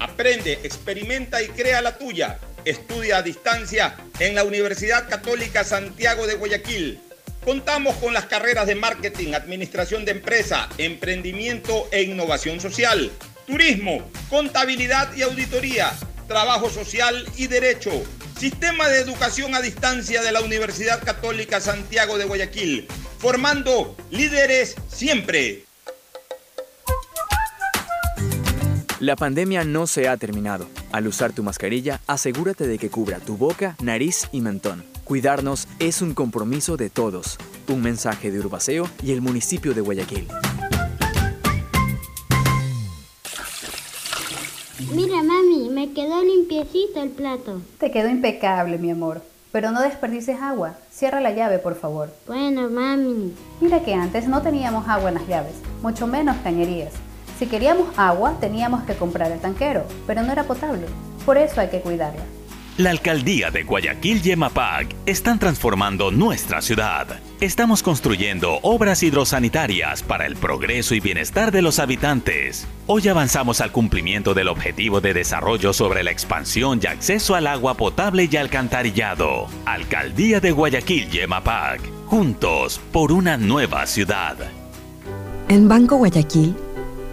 Aprende, experimenta y crea la tuya. Estudia a distancia en la Universidad Católica Santiago de Guayaquil. Contamos con las carreras de marketing, administración de empresa, emprendimiento e innovación social, turismo, contabilidad y auditoría, trabajo social y derecho. Sistema de educación a distancia de la Universidad Católica Santiago de Guayaquil, formando líderes siempre.
La pandemia no se ha terminado. Al usar tu mascarilla, asegúrate de que cubra tu boca, nariz y mentón. Cuidarnos es un compromiso de todos. Un mensaje de Urbaceo y el municipio de Guayaquil.
Mira, mami, me quedó limpiecito el plato.
Te quedó impecable, mi amor. Pero no desperdices agua. Cierra la llave, por favor.
Bueno, mami.
Mira que antes no teníamos agua en las llaves, mucho menos cañerías. Si queríamos agua, teníamos que comprar el tanquero, pero no era potable. Por eso hay que cuidarla.
La alcaldía de Guayaquil y EMAPAC están transformando nuestra ciudad. Estamos construyendo obras hidrosanitarias para el progreso y bienestar de los habitantes. Hoy avanzamos al cumplimiento del objetivo de desarrollo sobre la expansión y acceso al agua potable y alcantarillado. Alcaldía de Guayaquil y EMAPAC. Juntos por una nueva ciudad.
En Banco Guayaquil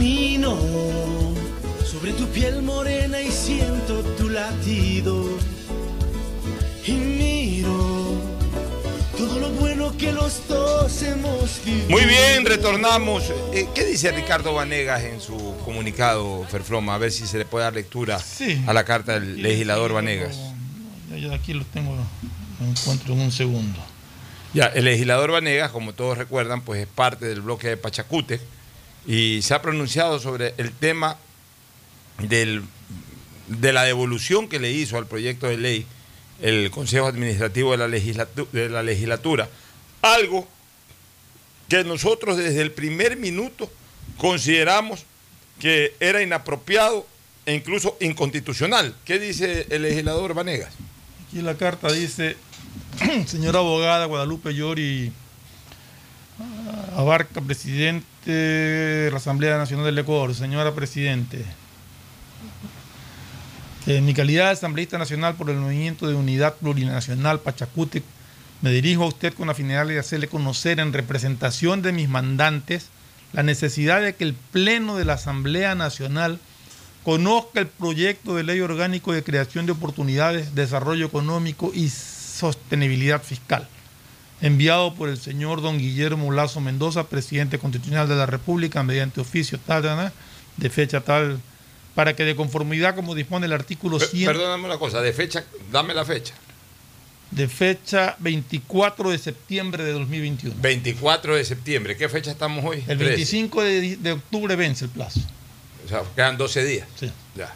Camino sobre tu piel morena y siento tu latido. Y miro todo lo bueno que los dos hemos vivido.
Muy bien, retornamos. Eh, ¿Qué dice Ricardo Vanegas en su comunicado, Ferfloma, a ver si se le puede dar lectura
Sí.
a la carta del legislador Vanegas.
Ya, ya aquí los tengo, lo encuentro en un segundo.
Ya, el legislador Vanegas, como todos recuerdan, pues es parte del bloque de Pachacute y se ha pronunciado sobre el tema del, de la devolución que le hizo al proyecto de ley el Consejo Administrativo de la, de la Legislatura. Algo que nosotros desde el primer minuto consideramos que era inapropiado e incluso inconstitucional. ¿Qué dice el legislador Vanegas?
Aquí la carta dice, [clears throat] señora abogada Guadalupe Llori ah, Abarca, presidente la Asamblea Nacional del Ecuador, señora presidente. En mi calidad de asambleísta nacional por el Movimiento de Unidad Plurinacional Pachacútec, me dirijo a usted con la finalidad de hacerle conocer en representación de mis mandantes la necesidad de que el Pleno de la Asamblea Nacional conozca el proyecto de ley orgánico de creación de oportunidades, desarrollo económico y sostenibilidad fiscal, enviado por el señor don Guillermo Lazo Mendoza, presidente constitucional de la República, mediante oficio tal, de fecha tal, para que de conformidad como dispone el artículo
Per-
100
Perdóname una cosa, de fecha, dame la fecha.
de fecha 24 de septiembre de 2021.
24 de septiembre. ¿Qué fecha estamos hoy?
El
13.
25 de, de octubre vence el plazo.
O sea, quedan 12 días.
Sí.
Ya.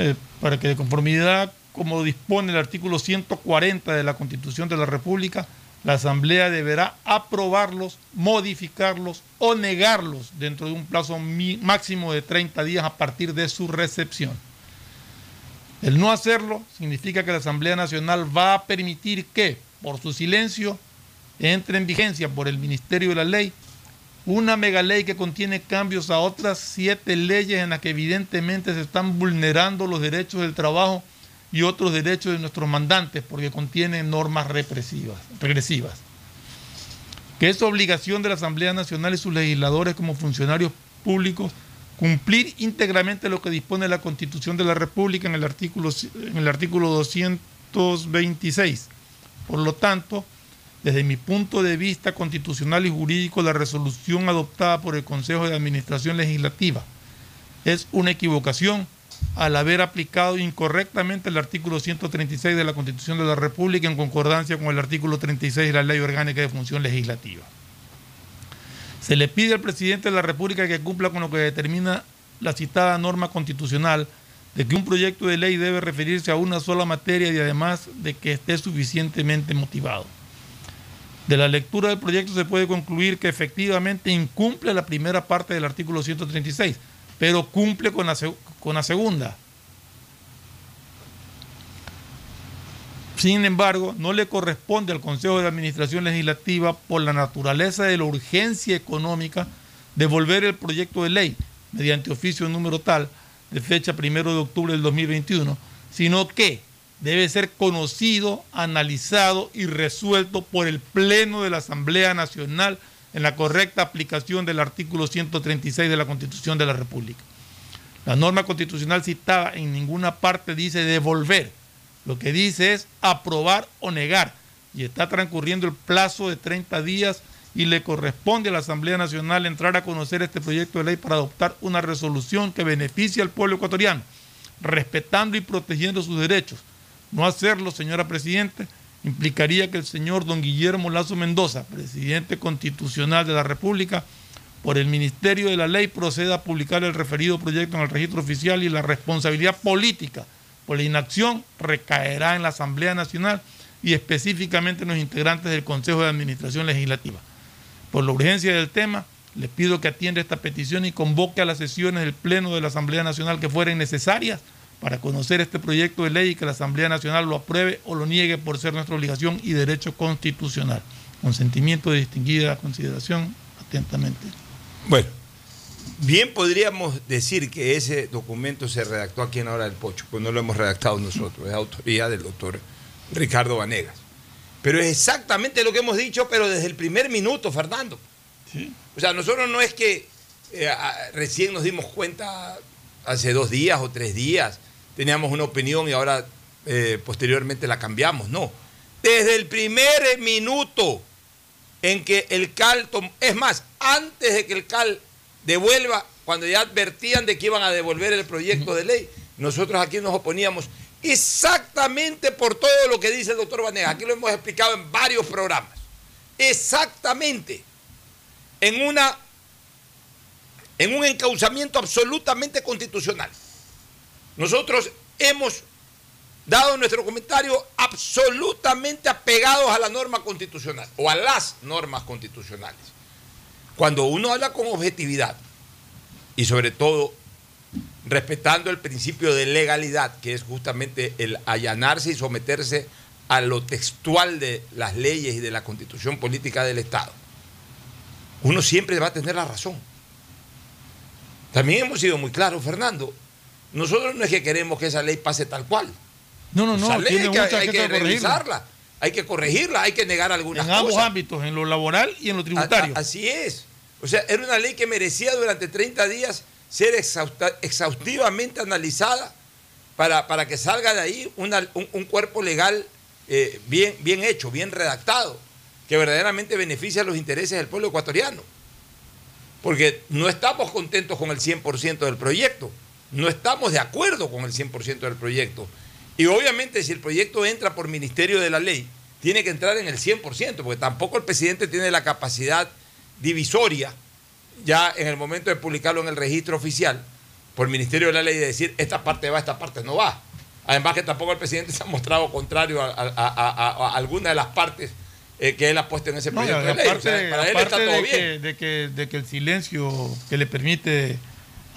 Eh, para que de conformidad como dispone el artículo 140 de la Constitución de la República, la Asamblea deberá aprobarlos, modificarlos o negarlos dentro de un plazo máximo de 30 días a partir de su recepción. El no hacerlo significa que la Asamblea Nacional va a permitir que, por su silencio, entre en vigencia por el Ministerio de la Ley una mega ley que contiene cambios a otras siete leyes en las que evidentemente se están vulnerando los derechos del trabajo y otros derechos de nuestros mandantes porque contiene normas represivas, regresivas. Que es obligación de la Asamblea Nacional y sus legisladores como funcionarios públicos cumplir íntegramente lo que dispone la Constitución de la República en el artículo, en el artículo 226. Por lo tanto, desde mi punto de vista constitucional y jurídico, la resolución adoptada por el Consejo de Administración Legislativa es una equivocación al haber aplicado incorrectamente el artículo 136 de la Constitución de la República en concordancia con el artículo 36 de la Ley Orgánica de Función Legislativa. Se le pide al presidente de la República que cumpla con lo que determina la citada norma constitucional de que un proyecto de ley debe referirse a una sola materia y además de que esté suficientemente motivado. De la lectura del proyecto se puede concluir que efectivamente incumple la primera parte del artículo 136, pero cumple con la, con la segunda. Sin embargo, no le corresponde al Consejo de Administración Legislativa, por la naturaleza de la urgencia económica, devolver el proyecto de ley mediante oficio número tal de fecha primero de octubre del 2021, sino que debe ser conocido, analizado y resuelto por el Pleno de la Asamblea Nacional en la correcta aplicación del artículo 136 de la Constitución de la República. La norma constitucional citada en ninguna parte dice devolver, lo que dice es aprobar o negar, y está transcurriendo el plazo de 30 días y le corresponde a la Asamblea Nacional entrar a conocer este proyecto de ley para adoptar una resolución que beneficie al pueblo ecuatoriano, respetando y protegiendo sus derechos. No hacerlo, señora Presidente, implicaría que el señor don Guillermo Lazo Mendoza, presidente constitucional de la República, por el Ministerio de la Ley proceda a publicar el referido proyecto en el registro oficial y la responsabilidad política por la inacción recaerá en la Asamblea Nacional y específicamente en los integrantes del Consejo de Administración Legislativa. Por la urgencia del tema, le pido que atienda esta petición y convoque a las sesiones del Pleno de la Asamblea Nacional que fueren necesarias para conocer este proyecto de ley y que la Asamblea Nacional lo apruebe o lo niegue por ser nuestra obligación y derecho constitucional. Con sentimiento de distinguida consideración, atentamente.
Bueno, bien podríamos decir que ese documento se redactó aquí en Hora del Pocho, pues no lo hemos redactado nosotros, es autoría del doctor Ricardo Vanegas. Pero es exactamente lo que hemos dicho, pero desde el primer minuto, Fernando. O sea, nosotros no es que eh, recién nos dimos cuenta hace dos días o tres días, teníamos una opinión y ahora eh, posteriormente la cambiamos, no. Desde el primer minuto en que el CAL, es más, antes de que el CAL devuelva cuando ya advertían de que iban a devolver el proyecto de ley, nosotros aquí nos oponíamos exactamente por todo lo que dice el doctor Vanegas. Aquí lo hemos explicado en varios programas. Exactamente. En una en un encauzamiento absolutamente constitucional. Nosotros hemos dado nuestro comentario absolutamente apegados a la norma constitucional o a las normas constitucionales. Cuando uno habla con objetividad y sobre todo respetando el principio de legalidad, que es justamente el allanarse y someterse a lo textual de las leyes y de la constitución política del Estado, uno siempre va a tener la razón. También hemos sido muy claros, Fernando. Nosotros no es que queremos que esa ley pase tal cual.
No, no, no.
Esa ley hay que, hay revisarla, hay que corregirla, hay que negar algunas
En ambos
cosas.
ámbitos, en lo laboral y en lo tributario.
A- a- así es. O sea, era una ley que merecía durante 30 días ser exhausta- exhaustivamente analizada para, para que salga de ahí una- un, un cuerpo legal eh, bien, bien hecho, bien redactado, que verdaderamente beneficia a los intereses del pueblo ecuatoriano. Porque no estamos contentos con el 100% del proyecto, no estamos de acuerdo con el 100% del proyecto. Y obviamente si el proyecto entra por Ministerio de la Ley, tiene que entrar en el 100%, porque tampoco el presidente tiene la capacidad divisoria, ya en el momento de publicarlo en el registro oficial, por Ministerio de la Ley, de decir esta parte va, esta parte no va. Además que tampoco el presidente se ha mostrado contrario a, a- a- a- a alguna de las partes eh, que él ha puesto en ese
No,
proyecto de ley. O
aparte,
sea, para él está todo
de,
bien.
que, de, que, de que el silencio que le permite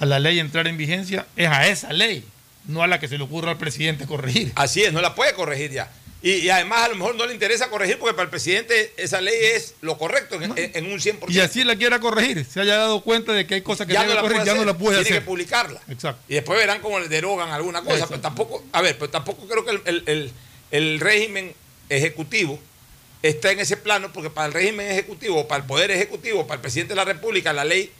a la ley entrar en vigencia es a esa ley, no a la que se le ocurra al presidente corregir.
Así es, no la puede corregir ya. Y, y además a lo mejor no le interesa corregir porque para el presidente esa ley es lo correcto en, un 100%.
Y así la quiera corregir, se haya dado cuenta de que hay cosas que
ya no la puede
no
hacer,
la puede
tiene
hacer.
que publicarla.
Exacto.
Y después verán cómo le derogan alguna cosa, pero tampoco, a ver, pero tampoco creo que el, el- el- el régimen ejecutivo está en ese plano, porque para el régimen ejecutivo, para el poder ejecutivo, para el presidente de la República, la ley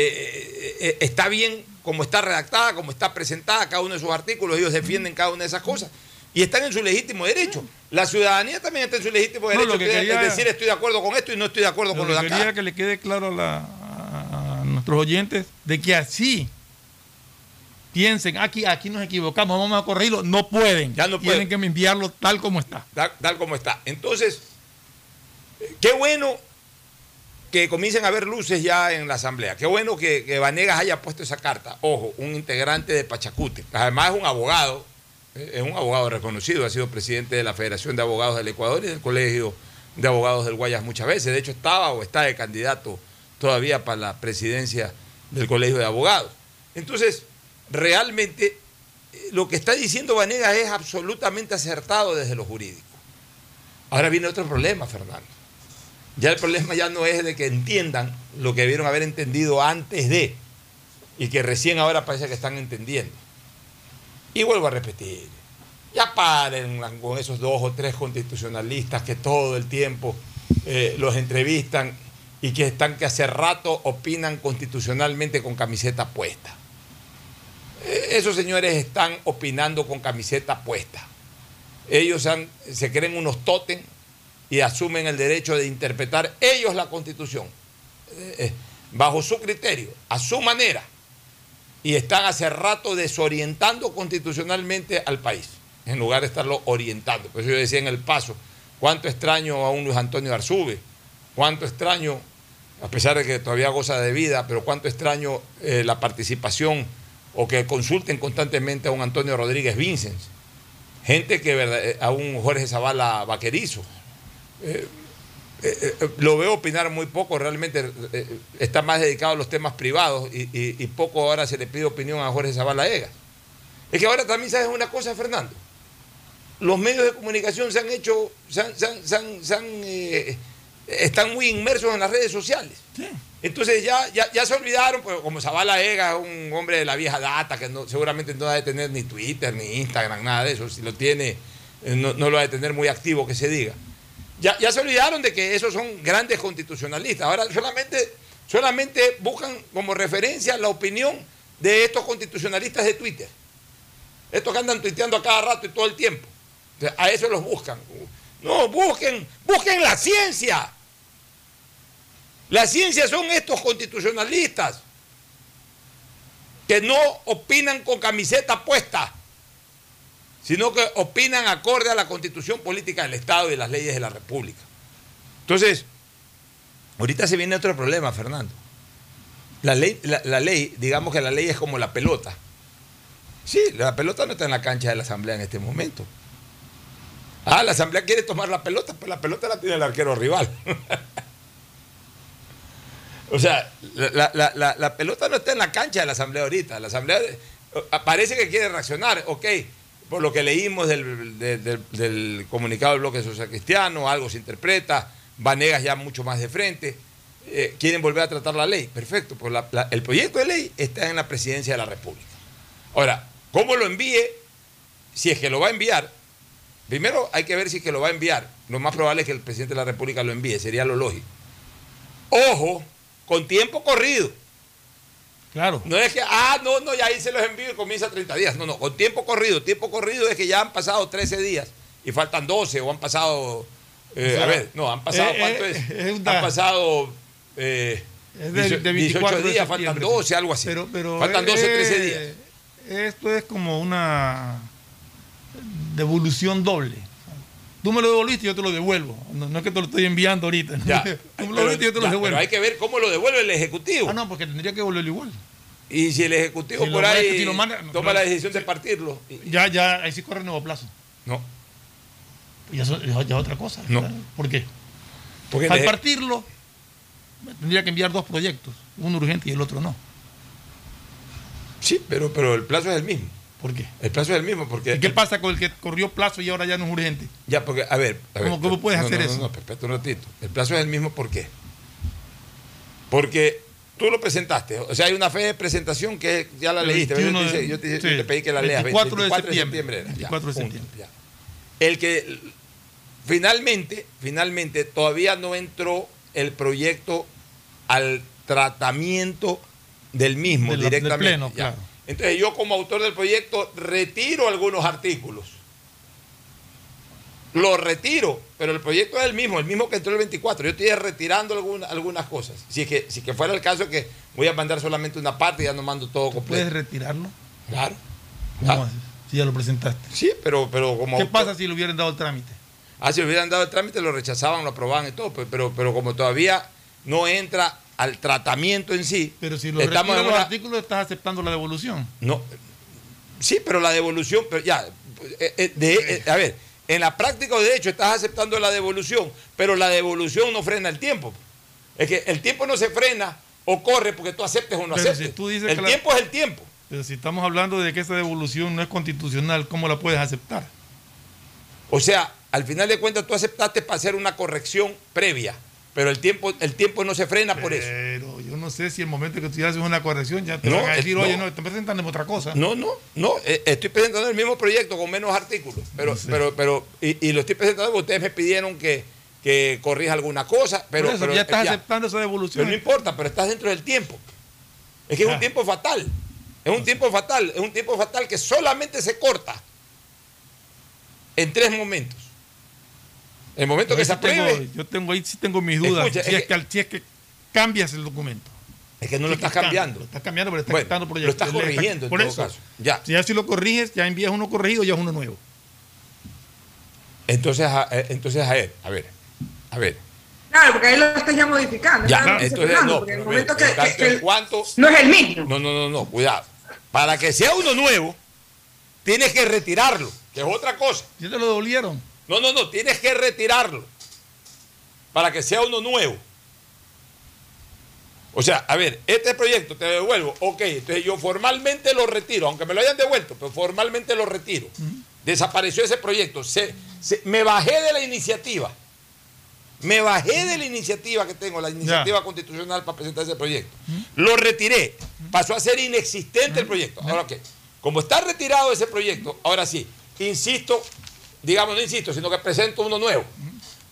eh, eh, está bien como está redactada, como está presentada, cada uno de sus artículos, ellos defienden cada una de esas cosas. Y están en su legítimo derecho. La ciudadanía también está en su legítimo
No,
derecho
lo que quería-
decir estoy de acuerdo con esto y no estoy de acuerdo con
Lo
de acá.
quería que le quede claro a, la- a- a nuestros oyentes de que así piensen, aquí, aquí nos equivocamos, vamos a corregirlo, no pueden.
Ya no
Tienen
pueden.
que enviarlo tal como está.
tal, tal como está. Entonces, eh, qué bueno que comiencen a haber luces ya en la Asamblea. Qué bueno que, que Vanegas haya puesto esa carta. Ojo, un integrante de Pachacute. Además es un abogado, eh, es un abogado reconocido, ha sido presidente de la Federación de Abogados del Ecuador y del Colegio de Abogados del Guayas muchas veces. De hecho, estaba o está de candidato todavía para la presidencia del Colegio de Abogados. Entonces, realmente eh, lo que está diciendo Vanegas es absolutamente acertado desde lo jurídico. Ahora viene otro problema, Fernando. Ya el problema ya no es de que entiendan lo que debieron haber entendido antes de y que recién ahora parece que están entendiendo. Y vuelvo a repetir, ya paren con esos dos o tres constitucionalistas que todo el tiempo eh, los entrevistan y que están que hace rato opinan constitucionalmente con camiseta puesta. Eh, Esos señores están opinando con camiseta puesta. Ellos se creen unos tótem y asumen el derecho de interpretar ellos la constitución eh, eh, bajo su criterio, a su manera. Y están hace rato desorientando constitucionalmente al país, en lugar de estarlo orientando. Por eso yo decía en el paso, cuánto extraño a un Luis Antonio Arzube, cuánto extraño, a pesar de que todavía goza de vida, pero cuánto extraño eh, la participación o que consulten constantemente a un Antonio Rodríguez Vincens, gente que a un Jorge Zavala Vaquerizo. Eh, eh, eh, lo veo opinar muy poco, realmente está más dedicado a los temas privados y, y- y poco ahora se le pide opinión a Jorge Zavala Egas. Es que ahora también sabes una cosa, Fernando. Los medios de comunicación se han hecho, se han- se han- se han- se han, eh, están muy inmersos en las redes sociales. Entonces ya, ya, ya se olvidaron, pues como Zavala Egas es un hombre de la vieja data, que no, seguramente no ha de tener ni Twitter, ni Instagram, nada de eso. Si lo tiene, no, no lo ha de tener muy activo, que se diga. Ya, se olvidaron de que esos son grandes constitucionalistas. Ahora solamente, solamente buscan como referencia la opinión de estos constitucionalistas de Twitter. Estos que andan tuiteando a cada rato y todo el tiempo. A eso los buscan. No, busquen, busquen la ciencia. La ciencia son estos constitucionalistas. que no opinan con camiseta puesta, sino que opinan acorde a la constitución política del Estado y las leyes de la República. Entonces, ahorita se viene otro problema, Fernando. La ley, digamos que la ley es como la pelota. Sí, la pelota no está en la cancha de la Asamblea en este momento. Ah, la Asamblea quiere tomar la pelota, pues la pelota la tiene el arquero rival. [laughs] o sea, la, la- la- pelota no está en la cancha de la Asamblea ahorita. La Asamblea parece que quiere reaccionar, ok, por lo que leímos del, de- del- del comunicado del bloque social cristiano, algo se interpreta, Vanegas ya mucho más de frente, eh, quieren volver a tratar la ley. Perfecto, pues el proyecto de ley está en la presidencia de la República. Ahora, ¿cómo lo envíe? Si es que lo va a enviar, primero hay que ver si es que lo va a enviar. Lo más probable es que el presidente de la República lo envíe, sería lo lógico. Ojo, con tiempo corrido.
Claro.
No es que, ah, no, no, ya ahí se los envío y comienza 30 días. No, no, con tiempo corrido. Tiempo corrido es que ya han pasado 13 días y faltan 12 o han pasado, eh,
O sea,
a ver, no, han pasado,
eh,
¿cuánto
eh,
es?
es una-
Han pasado eh,
Es de,
18
de 24 de
días, faltan
septiembre.
12, algo así.
Pero, pero
faltan 12, 13
eh,
días.
Esto es como una devolución doble. Tú me lo devolviste y yo te lo devuelvo. No, no es que te lo estoy enviando ahorita.
Ya. [laughs]
Tú me lo devolviste y yo te lo devuelvo.
pero hay que ver cómo lo devuelve el Ejecutivo.
Ah, no, porque tendría que devolverlo igual.
Y si el Ejecutivo
Si
por ahí
si lo manda- no,
toma la decisión de partirlo.
Ya, ya, ahí sí corre nuevo plazo.
No.
Ya, eso- ya es otra cosa.
No.
¿verdad? ¿Por qué?
Porque
Al partirlo, tendría que enviar dos proyectos, uno urgente y el otro no.
Sí, pero, pero el plazo es el mismo.
¿Por qué?
El plazo es el mismo porque...
¿Y qué pasa con el que corrió plazo y ahora ya no es urgente?
Ya, porque, a ver... A ver
¿Cómo- cómo puedes
no,
hacer
no, no,
eso?
No, no, espérate un ratito. El plazo es el mismo, ¿por qué? Porque tú lo presentaste. O sea, hay una fe de presentación que ya la
El
leíste. Yo te,
21
hice-
de-
yo te- yo
sí,
te pedí que la leas.
24 de septiembre.
era. Ya,
24 de
punto,
septiembre.
ya. El que finalmente, finalmente todavía no entró el proyecto al tratamiento del mismo
De la- del
directamente.
pleno,
ya.
claro.
Entonces yo como autor del proyecto retiro algunos artículos. Lo retiro, pero el proyecto es el mismo, el mismo que entró el 24. Yo estoy retirando alguna- algunas cosas. Si es, que, si que fuera el caso que voy a mandar solamente una parte y ya no mando todo
¿Puedes
completo.
retirarlo?
Claro.
¿Cómo
Ah.
Si ya lo presentaste.
Sí, pero, pero como...
¿Qué
autor-
pasa si le hubieran dado el trámite?
Ah, si le hubieran dado el trámite, lo rechazaban, lo aprobaban y todo, pero, pero como todavía no entra al tratamiento en sí,
Pero si lo
estamos en
los
una-
artículos, estás aceptando la devolución.
No, sí, pero la devolución, pero ya, eh, eh, de- eh, a ver, en la práctica de derecho estás aceptando la devolución, pero la devolución no frena el tiempo. Es que el tiempo no se frena o corre porque tú aceptes o no
Pero
aceptes.
si tú dices
el
la-
tiempo es el tiempo.
Pero si estamos hablando de que esa devolución no es constitucional, ¿cómo la puedes aceptar?
O sea, al final de cuentas tú aceptaste para hacer una corrección previa, pero el tiempo, el tiempo no se frena por eso.
Pero yo no sé si el momento que tú ya haces una corrección ya te
No,
van a decir,
eh,
oye,
no.
no, te presentan otra cosa.
No, no, no. eh, Estoy presentando el mismo proyecto con menos artículos. Pero, pero, pero, y, y lo estoy presentando porque ustedes me pidieron que, que corrija alguna cosa. Pero,
eso,
pero,
ya estás
eh,
aceptando esa devolución.
Pero no importa, pero estás dentro del tiempo. Es que es un tiempo fatal. Es un tiempo fatal. Es un tiempo fatal que solamente se corta en tres momentos. El momento
Yo
que se
sí tengo-
apruebe.
yo tengo ahí sí tengo mis dudas.
Escucha,
si,
es
es que, al- si es que cambias el documento.
Es que no
Si
lo estás
cambia,
cambiando.
Lo estás cambiando, pero estás
Bueno,
quitando
lo
proyectos.
estás
Le-
corrigiendo en
Por
todo
eso.
caso. Ya.
Si ya si lo corriges, ya envías uno corregido, ya es uno nuevo.
Entonces, a, eh, entonces a ver, a ver, a ver.
Claro, porque ahí lo estás ya modificando.
Ya,
¿sabes lo
entonces no,
el
mira,
momento que,
en
que-
tanto
que
en
el-
cuanto-
no es el mismo.
No, no, no, no, cuidado. Para que sea uno nuevo, tienes que retirarlo, que es otra cosa.
Ya te lo devolvieron.
No, no, no, tienes que retirarlo. Para que sea uno nuevo. O sea, a ver, este proyecto te devuelvo, ok, entonces yo formalmente lo retiro, aunque me lo hayan devuelto, pero formalmente lo retiro. Desapareció ese proyecto, se- se- me bajé de la iniciativa. Me bajé de la iniciativa que tengo, la iniciativa constitucional para presentar ese proyecto. Lo retiré, pasó a ser inexistente el proyecto. Ahora qué, como está retirado ese proyecto, ahora sí, insisto, digamos, no insisto, sino que presento uno nuevo.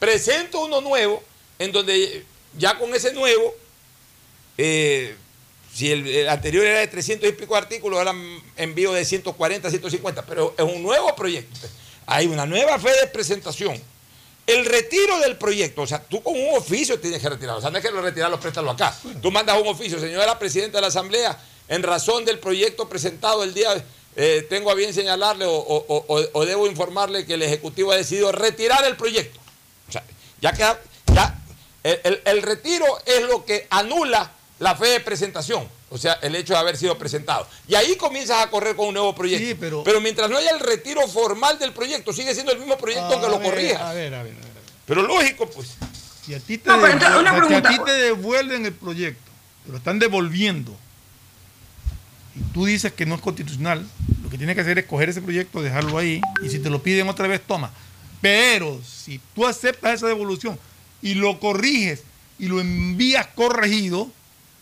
Presento uno nuevo en donde ya con ese nuevo, eh, si el, el anterior era de 300 y pico artículos, ahora envío de 140, 150, pero es un nuevo proyecto. Hay una nueva fe de presentación. El retiro del proyecto, o sea, tú con un oficio tienes que retirarlo. O sea, no es que lo retirar, lo préstalo acá. Tú mandas un oficio, señora presidenta de la Asamblea, en razón del proyecto presentado el día, eh, tengo a bien señalarle o, o- o- o debo informarle que el Ejecutivo ha decidido retirar el proyecto. O sea, ya queda, ya, el, el- el retiro es lo que anula la fe de presentación. O sea, el hecho de haber sido presentado. Y ahí comienzas a correr con un nuevo proyecto. pero... mientras no haya el retiro formal del proyecto, sigue siendo el mismo proyecto que
A
lo
ver,
corrijas.
A ver, a ver, a ver.
Pero lógico, pues.
Si a ti te,
No, pero entonces, una
si a ti te devuelven el proyecto, te lo están devolviendo, y tú dices que no es constitucional, lo que tienes que hacer es coger ese proyecto, dejarlo ahí, y si te lo piden otra vez, toma. Pero si tú aceptas esa devolución y lo corriges y lo envías corregido,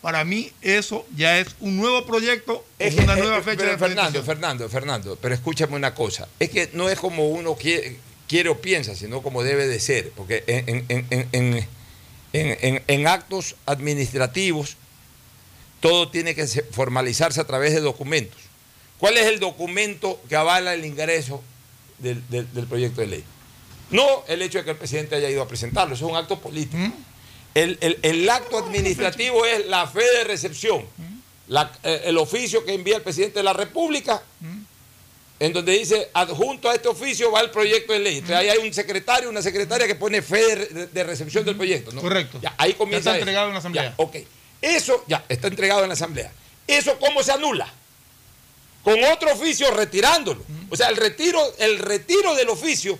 para mí eso ya es un nuevo proyecto,
Es
una
eh,
nueva
pero
fecha de
Fernando. Fernando, Fernando, pero escúchame una cosa. Es que no es como uno quiere, quiere o piensa, sino como debe de ser. Porque en- en- en- en actos administrativos todo tiene que se- formalizarse a través de documentos. ¿Cuál es el documento que avala el ingreso del, del- del proyecto de ley? No el hecho de que el presidente haya ido a presentarlo, eso es un acto político. El, el- el acto administrativo es la fe de recepción, la- eh, el oficio que envía el presidente de la República, en donde dice, adjunto a este oficio va el proyecto de ley. Entonces ahí hay un secretario, una secretaria que pone fe de, de recepción del proyecto. ¿no?
Correcto.
Ya, ahí comienza
Ya está
eso.
entregado en la asamblea.
Ya, ok. Eso ya está entregado en la asamblea. ¿Eso cómo se anula? Con otro oficio retirándolo. O sea, el retiro, el retiro del oficio,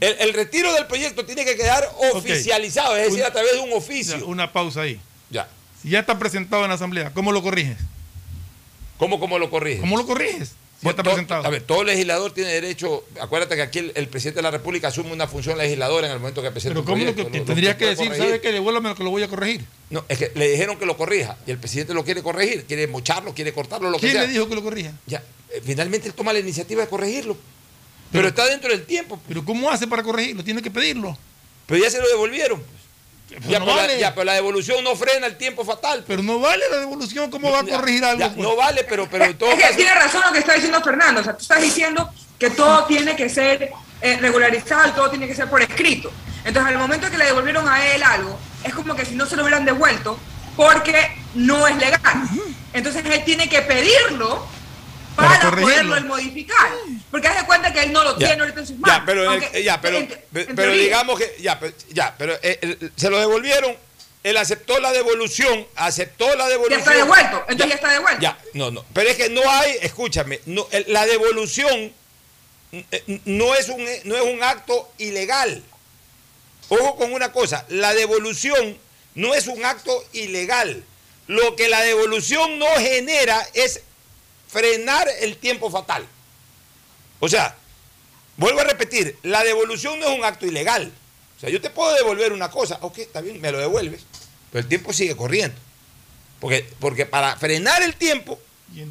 el, el retiro del proyecto tiene que quedar oficializado, es decir,
Una-
a través de un oficio.
Ya, Una pausa ahí.
Ya.
Si ya está presentado en la asamblea, ¿cómo lo corriges?
¿Cómo, cómo lo corriges?
¿Cómo lo corriges?
To-
presentado.
A ver, todo legislador tiene derecho. Acuérdate que aquí el, el presidente de la República asume una función legisladora en el momento que presenta
Pero
un
¿cómo lo que
Lo-
tendrías
lo
que decir?
corregir.
¿Sabe que Devuélvame lo que lo voy a corregir.
No, es que le dijeron que lo corrija y el presidente lo quiere corregir, quiere mocharlo, quiere cortarlo, lo que
¿Quién le dijo que lo corrija?
Ya, eh, finalmente él toma la iniciativa de corregirlo. Pero, está dentro del tiempo.
Pero ¿cómo hace para corregirlo? Tiene que pedirlo.
Pero ya se lo devolvieron. pues.
Pero
Ya,
no
pero
vale.
la, ya, pero la devolución no frena el tiempo fatal.
Pero no vale la devolución, ¿cómo va a corregir algo?
ya,
pues?
No vale, pero, pero en todo
Es que
caso-
tiene razón lo que está diciendo Fernando. O sea, tú estás diciendo que todo tiene que ser eh, regularizado todo tiene que ser por escrito. Entonces, al momento que le devolvieron a él algo, es como que si no se lo hubieran devuelto porque no es legal. Entonces, él tiene que pedirlo
Para
poderlo él modificar. Porque haz de cuenta que él no lo
Ya,
tiene ahorita en sus manos.
Ya, pero, el-
Aunque-
ya, pero,
en-
pe-
en
pero
teoría.
digamos que, ya, pero, ya, pero eh, el- se lo devolvieron, él aceptó la devolución, aceptó la
Ya
devolución.
está devuelto. Entonces ya, está devuelto.
Ya, no, no, pero es que no hay, escúchame, no, el- la devolución eh, no es, un, no es un acto ilegal. Ojo con una cosa, la devolución no es un acto ilegal. Lo que la devolución no genera es frenar el tiempo fatal. O sea, vuelvo a repetir, la devolución no es un acto ilegal. O sea, yo te puedo devolver una cosa, ok, está bien, me lo devuelves, pero el tiempo sigue corriendo. Porque, porque para frenar el tiempo,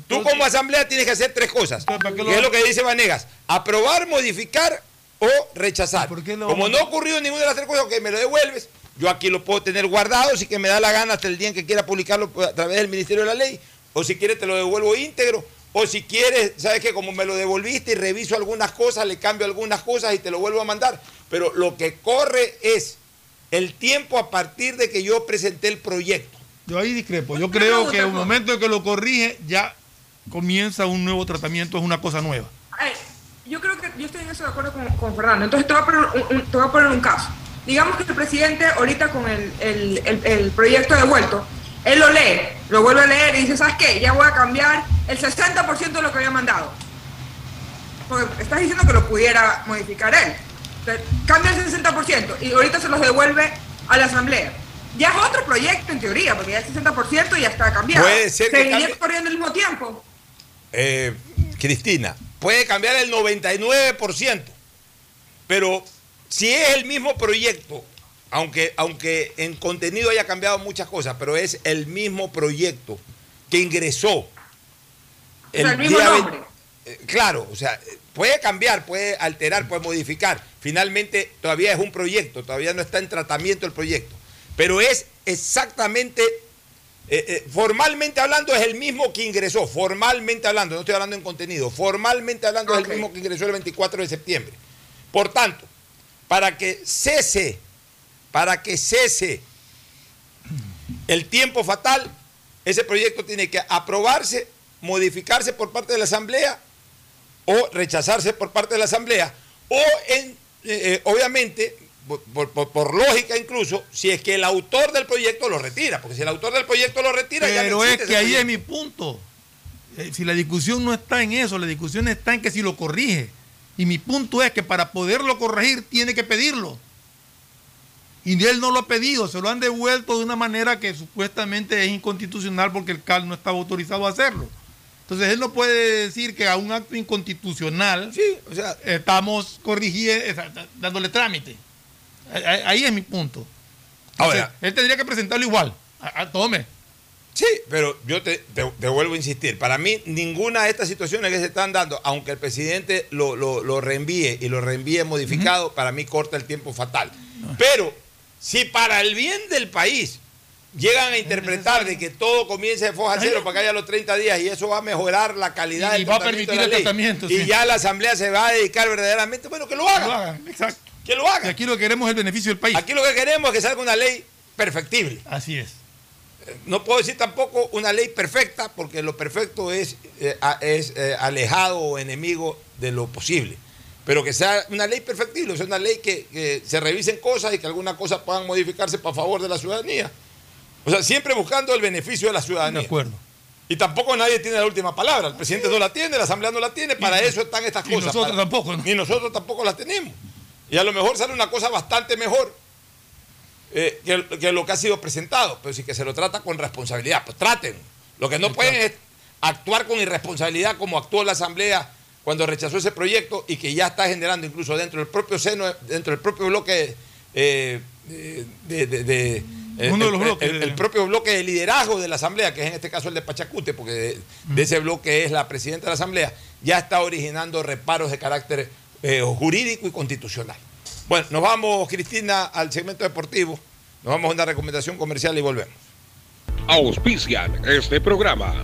tú como asamblea tienes que hacer tres cosas.
qué lo-
Que es lo que dice Vanegas, aprobar, modificar o rechazar.
lo
Como no ha ocurrido ninguna de las tres cosas, que me lo devuelves, yo aquí lo puedo tener guardado, si que me da la gana hasta el día en que quiera publicarlo a través del Ministerio de la Ley, o si quieres te lo devuelvo íntegro, o si quieres, sabes que como me lo devolviste y reviso algunas cosas, le cambio algunas cosas y te lo vuelvo a mandar. Pero lo que corre es el tiempo a partir de que yo presenté el proyecto.
Yo ahí discrepo. Yo creo que en el momento en que lo corrige, ya comienza un nuevo tratamiento, es una cosa nueva.
Yo creo que yo estoy en eso de acuerdo con, con Fernando. Entonces te voy, a poner un, un- te voy a poner un caso. Digamos que el presidente ahorita con el, el- el- el proyecto devuelto, él lo lee, lo vuelve a leer y dice, ¿sabes qué? Ya voy a cambiar el 60% de lo que había mandado. Porque estás diciendo que lo pudiera modificar él. Entonces, cambia el 60% y ahorita se los devuelve a la asamblea. Ya es otro proyecto en teoría, porque ya el 60% ya está cambiado.
Puede ser que
Seguiría
cambie.
corriendo al mismo tiempo.
Eh, Cristina, puede cambiar el 99%, pero si es el mismo proyecto, aunque, aunque en contenido haya cambiado muchas cosas, pero es el mismo proyecto que ingresó.
sea, el mismo nombre.
eh, claro, o sea, puede cambiar, puede alterar, puede modificar. Finalmente, todavía es un proyecto, todavía no está en tratamiento el proyecto. Pero es exactamente, eh, eh, formalmente hablando, es el mismo que ingresó. Formalmente hablando, no estoy hablando en contenido. Formalmente hablando, es el mismo que ingresó el 24 de septiembre. Por tanto, para que cese, para que cese el tiempo fatal, ese proyecto tiene que aprobarse modificarse por parte de la Asamblea o rechazarse por parte de la Asamblea, o en, eh, obviamente, por, por- por lógica incluso, si es que el autor del proyecto lo retira, porque si el autor del proyecto lo retira, ya no
Pero es que ahí es mi punto. Eh, Si la discusión no está en eso, la discusión está en que si lo corrige. Y mi punto es que para poderlo corregir tiene que pedirlo. Y él no lo ha pedido, se lo han devuelto de una manera que supuestamente es inconstitucional porque el CAL no estaba autorizado a hacerlo. Entonces él no puede decir que a un acto inconstitucional estamos corrigiendo, dándole trámite. Ahí- es mi punto. Entonces,
Ahora-
él tendría que presentarlo igual. A- a- tome.
Sí, pero yo te, te- te vuelvo a insistir. Para mí, ninguna de estas situaciones que se están dando, aunque el presidente lo, lo- lo reenvíe y lo reenvíe modificado, para mí corta el tiempo fatal. Pero si para el bien del país llegan a interpretar de que todo comience de foja cero para que haya los 30 días y eso va a mejorar la calidad
Y
del
va a permitir
de la
el
ley,
tratamiento,
y
sí.
ya la Asamblea se va a dedicar verdaderamente, bueno, que lo haga.
Que lo hagan, exacto.
Que lo haga.
Y aquí lo que queremos es el beneficio del país.
Aquí lo que queremos es que salga una ley perfectible.
Así es.
No puedo decir tampoco una ley perfecta, porque lo perfecto es, eh, es eh, alejado o enemigo de lo posible. Pero que sea una ley perfectible, o sea, una ley que, que se revisen cosas y que algunas cosas puedan modificarse para favor de la ciudadanía. O sea, siempre buscando el beneficio de la ciudadanía.
De acuerdo.
Y tampoco nadie tiene la última palabra. El presidente no la tiene, la Asamblea no la tiene, para eso están estas
y
cosas.
nosotros
para-
tampoco, ¿no?
Ni nosotros tampoco las tenemos. Y a lo mejor sale una cosa bastante mejor eh, que, que lo que ha sido presentado, pero sí que se lo trata con responsabilidad. Pues traten. Lo que no pueden es actuar con irresponsabilidad como actuó la Asamblea cuando rechazó ese proyecto y que ya está generando incluso dentro del propio seno, dentro del propio bloque eh, de, de- de- de- eh,
Uno de
el-
los bloques.
el- el propio bloque de liderazgo de la Asamblea, que es en este caso el de Pachacute, porque de, de ese bloque es la presidenta de la Asamblea, ya está originando reparos de carácter eh, jurídico y constitucional. Bueno, nos vamos, Cristina, al segmento deportivo. Nos vamos a una recomendación comercial y volvemos.
Auspician este programa.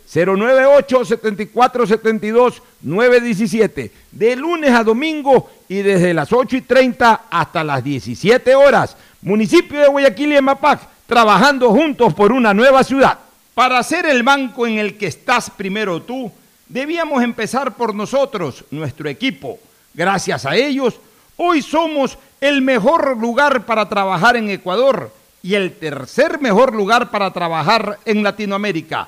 098 74 72 917 de lunes a domingo y desde las 8 y 30 hasta las 17 horas. Municipio de Guayaquil y Emapac, trabajando juntos por una nueva ciudad. Para ser el banco en el que estás primero tú, debíamos empezar por nosotros, nuestro equipo. Gracias a ellos, hoy somos el mejor lugar para trabajar en Ecuador y el tercer mejor lugar para trabajar en Latinoamérica.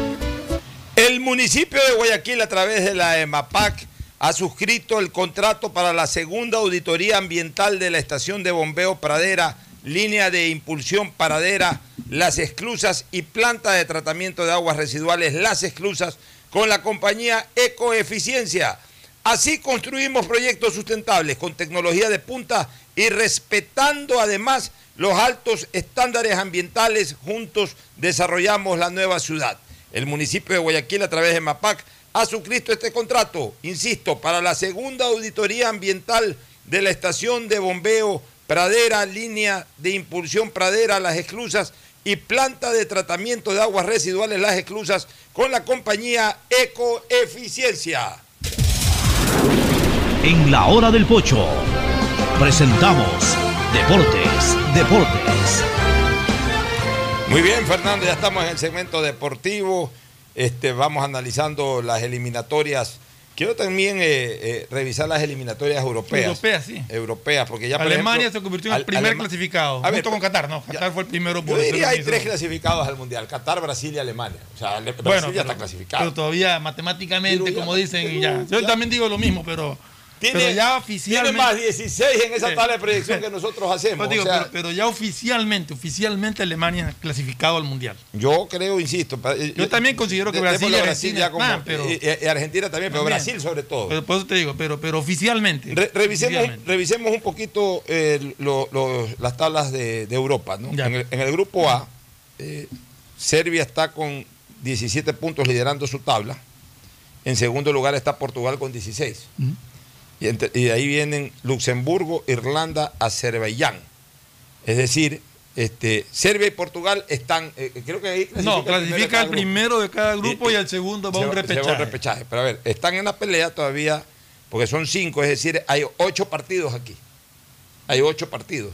El municipio de Guayaquil, a través de la EMAPAC, ha suscrito el contrato para la segunda auditoría ambiental de la estación de bombeo Pradera línea de impulsión paradera Las Exclusas y planta de tratamiento de aguas residuales Las Exclusas con la compañía Ecoeficiencia. Así construimos proyectos sustentables con tecnología de punta y respetando además los altos estándares ambientales. Juntos desarrollamos la nueva ciudad. El municipio de Guayaquil a través de MAPAC ha suscrito este contrato, insisto, para la segunda auditoría ambiental de la estación de bombeo Pradera, línea de impulsión Pradera, Las Exclusas y planta de tratamiento de aguas residuales Las Exclusas con la compañía Ecoeficiencia.
En la hora del pocho presentamos Deportes, Deportes.
Muy bien, Fernando, ya estamos en el segmento deportivo. Este, vamos analizando las eliminatorias. Quiero también eh, eh, revisar las eliminatorias europeas.
Europeas, sí.
Europeas, porque ya
Alemania
ejemplo,
se convirtió en el primer
Alema-
clasificado.
A ver,
junto con Qatar, no. Qatar fue el primero
Yo
por
diría
ser
hay tres clasificados al Mundial, Qatar, Brasil y Alemania. O sea, Ale- Brasil ya
pero,
está clasificado.
pero todavía matemáticamente,
Pero ya-
como dicen,
pero
ya. Yo
ya-
también digo lo mismo, pero,
Tiene,
pero ya
tiene
oficialmente.
más 16 en esa tabla de predicción que nosotros hacemos.
Pues digo,
o sea,
pero, pero ya oficialmente, oficialmente Alemania es clasificado al mundial.
yo creo, insisto. eh,
Yo también considero que
de-
Brasil y Argentina
ya como-
están, pero-
y, y- y Argentina también, pero
También.
Brasil sobre todo.
Pero por eso te digo, pero, pero oficialmente.
Re- revisemos,
oficialmente.
revisemos un poquito eh, lo- lo- las tablas de, de Europa. ¿no? En, el, en el grupo A, eh, Serbia está con 17 puntos liderando su tabla. En segundo lugar está Portugal con 16.
Ujú.
Y, entre- y de ahí vienen Luxemburgo, Irlanda, Azerbaiyán. Es decir, este, Serbia y Portugal están, eh, creo que ahí
No,
clasifica el primero de cada
el
grupo.
primero de cada grupo
Y-
y, al segundo va
Se
un
se va
repechaje.
un repechaje. Pero a ver, están en la pelea todavía, porque son cinco, es decir, hay ocho partidos aquí. Hay ocho partidos.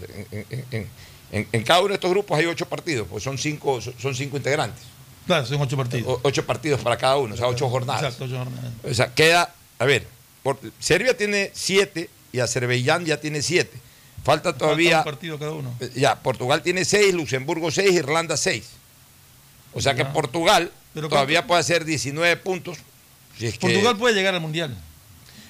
En, cada uno de estos grupos hay ocho partidos, pues son cinco, son cinco integrantes.
Claro, son ocho partidos.
O- ocho partidos para cada uno, o sea, ocho jornadas.
Exacto, ocho jornadas.
O sea, queda, a ver, por- Serbia tiene siete y Azerbaiyán ya tiene siete. Falta todavía,
Falta un partido cada uno.
eh, ya, Portugal tiene seis, Luxemburgo seis, Irlanda seis. O sea que
Ya.
Portugal
Pero
todavía puede hacer 19 puntos. si es que-
Portugal puede llegar al mundial.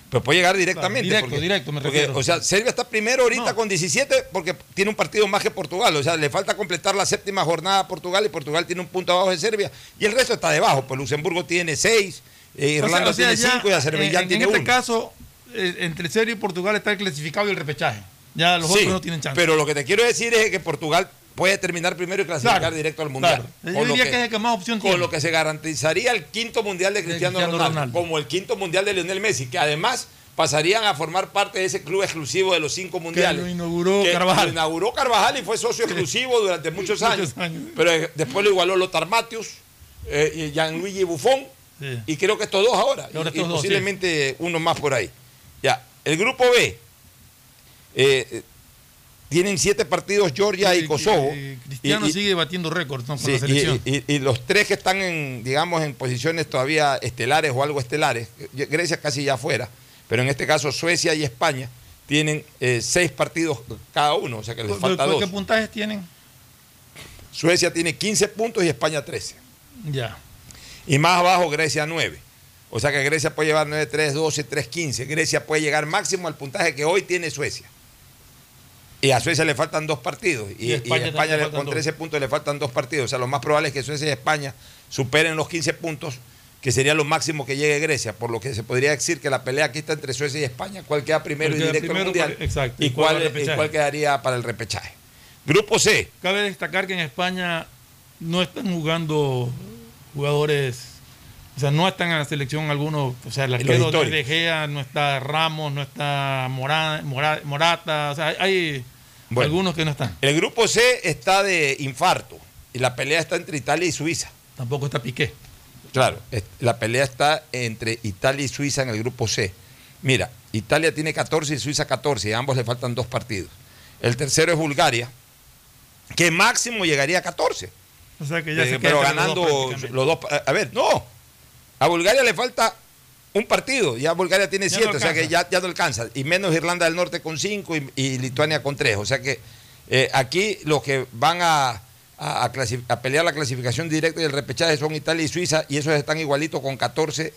pero puede llegar directamente.
Claro, directo,
porque-
directo, me
porque,
refiero.
O sea, Serbia está primero ahorita
No.
con 17 porque tiene un partido más que Portugal. O sea, le falta completar la séptima jornada a Portugal y Portugal tiene un punto abajo de Serbia. Y el resto está debajo. Pues Luxemburgo tiene 6, Irlanda
O sea,
tiene
ya,
5 y Azerbaiyán
en, en
tiene
este
1.
caso, eh, entre Serbia y Portugal está el clasificado y el repechaje. Ya los
Sí,
otros no tienen chance.
Pero lo que te quiero decir es que Portugal puede terminar primero y clasificar
Claro,
directo al Mundial.
claro. Yo diría que es el que más opción
Con
tiene.
lo que se garantizaría el quinto Mundial de Cristiano,
Cristiano
Ronaldo,
Ronaldo.
como el quinto Mundial de Lionel Messi, que además pasarían a formar parte de ese club exclusivo de los cinco mundiales.
lo inauguró
que
Carvajal.
Lo inauguró Carvajal y fue socio exclusivo durante muchos años.
Muchos años.
Pero eh, después lo igualó Lothar Mattheus eh, y Gianluigi Buffon.
Sí.
Y creo que estos dos ahora.
Y ahora
y,
estos
y
dos,
posiblemente uno más por ahí. Ya, el grupo B. eh, eh, tienen siete partidos Georgia y,
Y-
Kosovo.
Cristiano
Y-
sigue batiendo récords ¿no? con
Sí,
la selección.
y, los tres que están en, digamos, en posiciones todavía estelares o algo estelares, Grecia casi ya afuera, pero en este caso Suecia y España tienen eh, seis partidos cada uno, o sea que les falta
¿Qué
dos.
puntajes tienen?
Suecia tiene 15 puntos y España 13.
Ya.
Y más abajo Grecia 9. O sea que Grecia puede llevar 9, 3, 12, 3, 15. Grecia puede llegar máximo al puntaje que hoy tiene Suecia. Y a Suecia le faltan dos partidos. Y,
Y España
a España
también le
con
dos.
13 puntos le faltan dos partidos. O sea, lo más probable es que Suecia y España superen los 15 puntos, que sería lo máximo que llegue Grecia. Por lo que se podría decir que la pelea aquí está entre Suecia y España. ¿Cuál queda primero
¿Cuál
y directo al Mundial?
cuál- exacto,
Y
cuál
y cuál quedaría para el repechaje. Grupo C.
Cabe destacar que en España no están jugando jugadores, o sea, no están en la selección algunos, o sea, el
los
arquero de Gea, no está Ramos, no está Mora- Mora- Morata, o sea, hay
Bueno.
algunos que no están.
El grupo C está de infarto. Y la pelea está entre Italia y Suiza.
Tampoco está Piqué.
Claro, la pelea está entre Italia y Suiza en el grupo C. Mira, Italia tiene 14 y Suiza 14, y a ambos le faltan dos partidos. El tercero es Bulgaria, que máximo llegaría a 14.
O sea que ya
Eh,
se
pero ganando
los dos prácticamente.
los dos. A ver, no. A Bulgaria le falta un partido. Ya Bulgaria tiene
Ya
siete,
no
o sea que ya, ya no alcanza. Y menos Irlanda del Norte con cinco y, y Lituania con tres. O sea que eh, aquí los que van a, a, a a pelear la clasificación directa y el repechaje son Italia y Suiza, y esos están igualitos con 14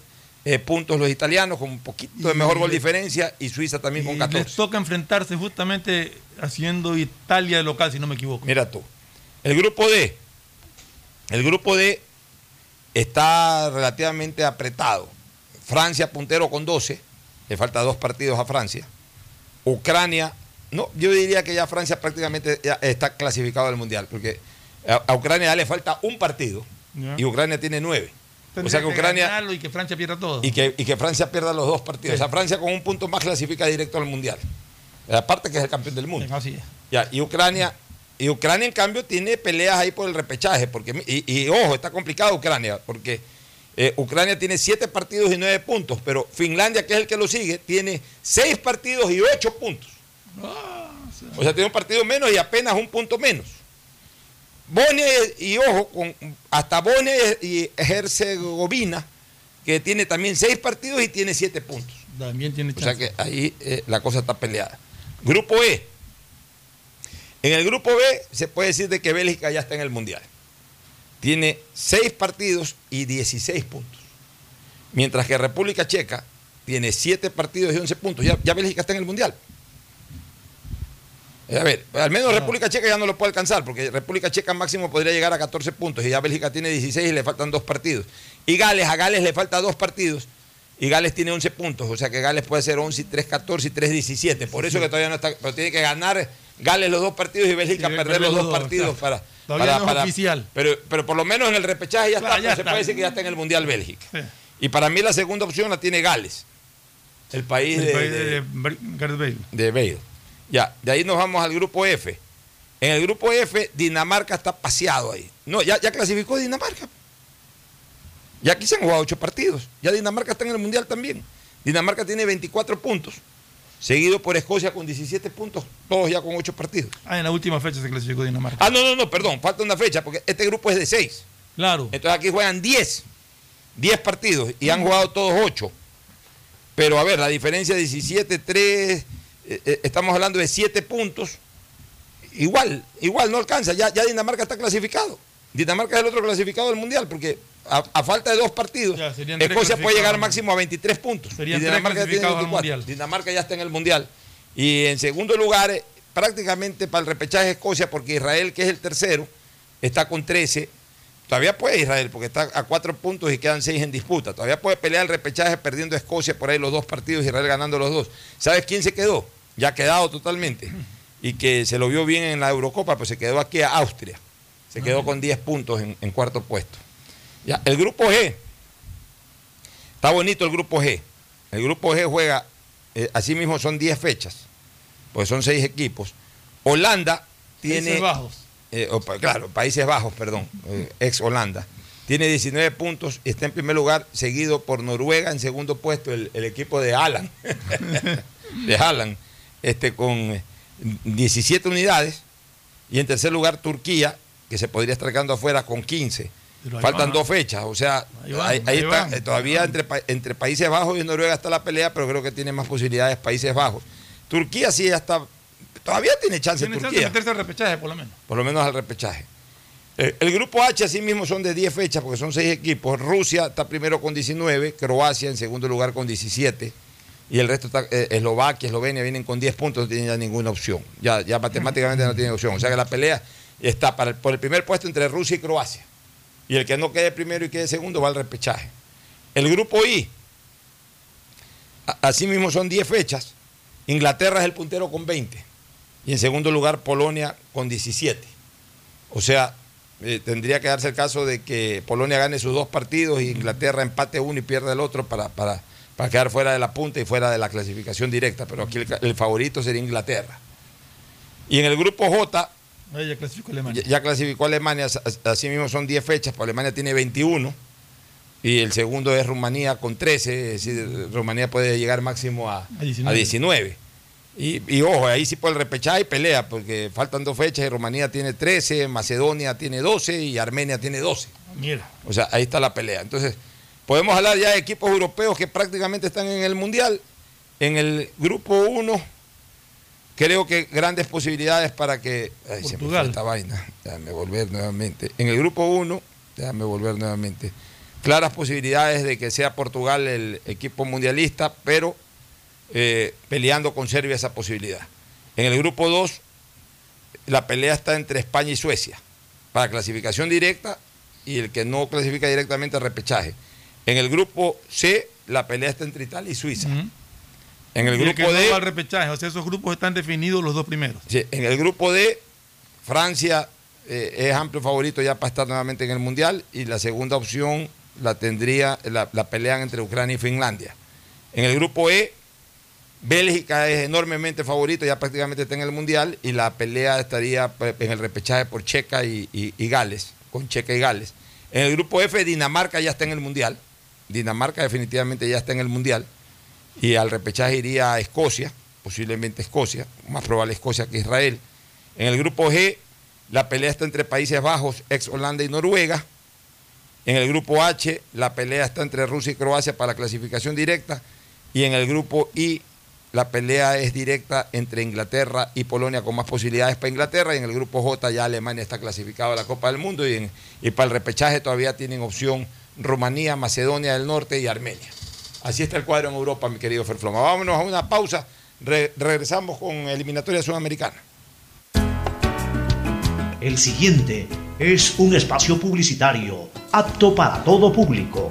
eh, puntos los italianos con un poquito de mejor gol diferencia y Suiza también con
Y
14.
les toca enfrentarse justamente haciendo Italia de local, si no me equivoco.
Mira tú. El grupo D. El grupo D está relativamente apretado. Francia puntero con 12. Le falta dos partidos a Francia. Ucrania. No, yo diría que ya Francia prácticamente ya está clasificado al Mundial. Porque a, Ucrania ya le falta un partido. Y Ucrania tiene nueve.
Tendría
o sea que Ucrania.
y que Francia pierda todo.
Y que, y que Francia pierda los dos partidos.
Sí.
O sea, Francia con un punto más clasifica directo al Mundial. Aparte que es el campeón del mundo.
Así es.
Ya, y Ucrania, y Ucrania en cambio tiene peleas ahí por el repechaje, porque y, y, ojo, está complicado Ucrania, porque eh, Ucrania tiene siete partidos y nueve puntos, pero Finlandia, que es el que lo sigue, tiene seis partidos y ocho puntos. O sea, tiene un partido menos y apenas un punto menos. Bosnia y, y ojo, con, hasta Bosnia y Herzegovina, que tiene también seis partidos y tiene siete puntos.
También tiene
O sea que ahí eh, la cosa está peleada. Grupo E. En el grupo B se puede decir de que Bélgica ya está en el Mundial. Tiene 6 partidos y 16 puntos. Mientras que República Checa tiene 7 partidos y 11 puntos. Ya, ya Bélgica está en el Mundial. Eh, A ver, al menos República Checa ya no lo puede alcanzar, porque República Checa máximo podría llegar a 14 puntos y ya Bélgica tiene 16 y le faltan dos partidos. Y Gales, a Gales le falta dos partidos y Gales tiene 11 puntos, o sea que Gales puede ser 11 y 3, 14 y 3, 17. Por eso que todavía no está, pero tiene que ganar Gales los dos partidos y Bélgica perder los dos partidos
claro.
para... Para-
no
para-
oficial.
Pero, pero por lo menos en el repechaje ya
Claro,
está,
ya
pues se
está.
puede decir que ya está en el Mundial Bélgica. Y para mí la segunda opción la tiene Gales, el país,
El
de,
país
de-
de Bale.
de Bale. Ya, de ahí nos vamos al grupo F. En el grupo F, Dinamarca está paseado ahí. No, ya, ya clasificó Dinamarca. Ya aquí se han jugado ocho partidos. Ya Dinamarca está en el Mundial también. Dinamarca tiene 24 puntos, seguido por Escocia con 17 puntos, todos ya con ocho partidos.
Ah, en la última fecha se clasificó Dinamarca.
Ah, no, no, no, perdón, falta una fecha, porque este grupo es de seis.
Claro.
Entonces aquí juegan 10, 10 partidos y han jugado todos 8. Pero a ver, la diferencia de 17, 3, eh, eh, estamos hablando de 7 puntos. Igual, igual no alcanza, ya, ya Dinamarca está clasificado. Dinamarca es el otro clasificado del Mundial, porque a, a falta de dos partidos,
tres
Escocia puede llegar máximo a 23 puntos. Y Dinamarca ya tiene
clasificados al
24.
Mundial.
Dinamarca ya está en el Mundial. Y en segundo lugar, eh, prácticamente para el repechaje Escocia, porque Israel, que es el tercero, está con 13. Todavía puede Israel, porque está a cuatro puntos y quedan seis en disputa. Todavía puede pelear el repechaje perdiendo a Escocia por ahí los dos partidos, Israel ganando los dos. ¿Sabes quién se quedó? Ya quedado totalmente. Y que se lo vio bien en la Eurocopa, pues se quedó aquí a Austria. Se quedó con 10 puntos en, en cuarto puesto. Ya, el grupo G. Está bonito el grupo G. El grupo G juega, eh, así mismo son 10 fechas, pues son 6 equipos. Holanda tiene...
Países Bajos.
eh, o claro, Países Bajos, perdón, eh, ex Holanda. Tiene 19 puntos y está en primer lugar, seguido por Noruega, en segundo puesto el, el equipo de Alan, [laughs] de Alan, este, con eh, 17 unidades. Y en tercer lugar Turquía, que se podría estar quedando afuera con 15.
Pero ahí
Faltan
van.
dos fechas, o sea,
Ahí van,
ahí, ahí
ahí
está,
van.
todavía entre, entre Países Bajos y Noruega está la pelea, pero creo que tiene más posibilidades Países Bajos. Turquía sí ya está, todavía tiene chance
Tiene chance de
Turquía
meterse al repechaje, por lo menos.
por lo menos al repechaje. Eh, El grupo H así mismo son de 10 fechas porque son 6 equipos. Rusia está primero con 19, Croacia en segundo lugar con 17 y el resto está eh, Eslovaquia, Eslovenia vienen con 10 puntos, no tienen ya ninguna opción. Ya, ya matemáticamente no tienen opción. O sea que la pelea está para por el primer puesto entre Rusia y Croacia. Y el que no quede primero y quede segundo va al repechaje. El grupo I, a- así mismo son 10 fechas. Inglaterra es el puntero con 20 y en segundo lugar Polonia con 17. O sea, eh, tendría que darse el caso de que Polonia gane sus dos partidos y Inglaterra empate uno y pierda el otro para, para, para quedar fuera de la punta y fuera de la clasificación directa. Pero aquí el, el favorito sería Inglaterra. Y en el grupo J
Ya clasificó Alemania.
ya, ya clasificó Alemania, as- as- así mismo son 10 fechas, pues Alemania tiene 21 y el segundo es Rumanía con 13, es decir, Rumanía puede llegar máximo a,
A 19.
a 19. Y, y ojo, ahí sí por el repechaje y pelea, porque faltan dos fechas y Rumanía tiene 13, Macedonia tiene 12 y Armenia tiene 12.
Mira.
O sea, ahí está la pelea. Entonces, podemos hablar ya de equipos europeos que prácticamente están en el Mundial. En el grupo 1, creo que grandes posibilidades para que... Ay, se me fue
Portugal.
esta vaina. Déjame volver nuevamente. En el grupo 1, déjame volver nuevamente. claras posibilidades de que sea Portugal el equipo mundialista, pero eh, peleando con Serbia esa posibilidad. En el grupo 2, la pelea está entre España y Suecia, para clasificación directa y el que no clasifica directamente repechaje. En el grupo C, la pelea está entre Italia y Suiza. En el grupo
no
D,
al repechaje, o sea, esos grupos están definidos los dos primeros.
Sí, en el grupo D, Francia eh, es amplio favorito ya para estar nuevamente en el Mundial y la segunda opción la tendría, la, la pelean entre Ucrania y Finlandia. En el grupo E, Bélgica es enormemente favorito, ya prácticamente está en el Mundial y la pelea estaría pues, en el repechaje por Checa y, y- y Gales, con Checa y Gales. En el grupo F, Dinamarca ya está en el Mundial. Dinamarca definitivamente ya está en el Mundial. Y al repechaje iría a Escocia, posiblemente Escocia, más probable Escocia que Israel. En el grupo G, la pelea está entre Países Bajos, ex Holanda y Noruega. En el grupo H, la pelea está entre Rusia y Croacia para la clasificación directa. Y en el grupo I, la pelea es directa entre Inglaterra y Polonia con más posibilidades para Inglaterra. Y en el grupo J ya Alemania está clasificado a la Copa del Mundo. Y, en- y para el repechaje todavía tienen opción Rumanía, Macedonia del Norte y Armenia. Así está el cuadro en Europa, mi querido Ferfloma. Vámonos a una pausa. Re- regresamos con eliminatoria sudamericana.
El siguiente es un espacio publicitario apto para todo público.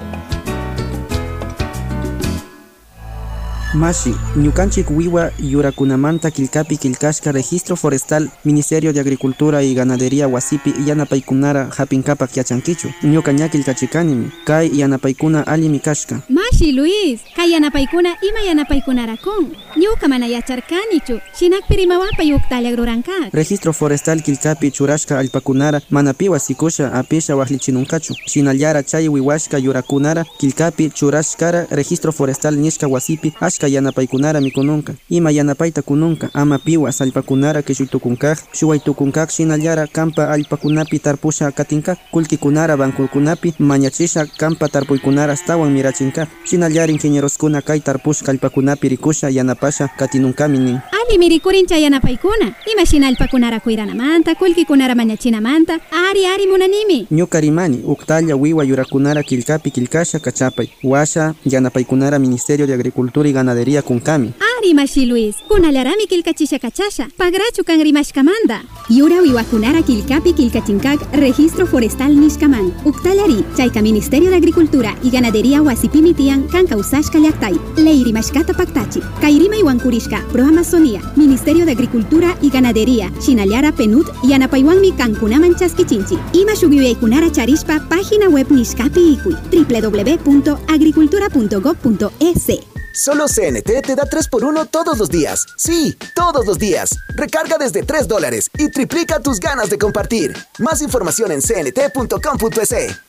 Mashi, Ñukanchik Wiwa Yurakunamanta Kilkapi Kilkashka Registro Forestal Ministerio de Agricultura y Ganadería Wasipi Yanapaikunara Hapinkapa Kiachankichu Ñuka Ñakilkachikanimi Kai Yanapaikuna Alimi Kashka
Mashi Luis, kay yanapaykuna ima yanapaykunarakun. Ñuka mana yacharkanichu, shinakpirimawapa yuktalla rurankat.
Registro Forestal Kilkapi Churashka Alpakunara Manapiwa Sikusha Apisha Wahlichinunkachu Shinallara Chay Wiwashka Yurakunara Kilkapi Churashkara Registro Forestal Nishka Wasipi Ashka Yanapaikunara Mikununka Ima Yanapaita Kununka Ama Piwa Salpakunara Kishuytukunkaj Shuwaytukunkaj Shinallara Kampa Alpakunapi Tarpusha Katinka Kulkikunara Bankukunapi Mañachisha Kampa Tarpuykunara Stawan Mirachinka Shinallara Ingenieroskuna Kai Tarpushka Alpakunapi Rikusha Yanapasha Katinunkaminin
Ali mirikurincha yanapaykuna, ima shinalpakunara kuiranamanta, kullkikunara mañachinamanta, ari ari munanimi.
Ñukarimani, Uktalla, Wiwa, Yurakunara, Kilkapi, Kilkasha, Kachapay, Washa, Yanapaykunara, Ministerio de Agricultura y Ganadería, Kunkami.
Ari Luis, kunalarami kilkachisha kachasha, pagrachu kan rimashkamanda. Yura wiwakunara kilkapi kilkachinkak, registro forestal nishkaman. Uktallari, chayka Ministerio de Agricultura y Ganadería wasipimitian kan kausashka llaktay. Leiri mashkata paktachi, kairima iwankurishka, pro Amazonía, Ministerio de Agricultura y Ganadería, Shinallara Penut, Yanapaywanmi kankunaman chaskichinchi. Ima shuguyaykunara charishpa, página web nishkapi ikui, www.agricultura.gov.es.
Solo CNT te da 3x1 todos los días. Sí, todos los días. Recarga desde 3 dólares y triplica tus ganas de compartir. Más información en cnt.com.es.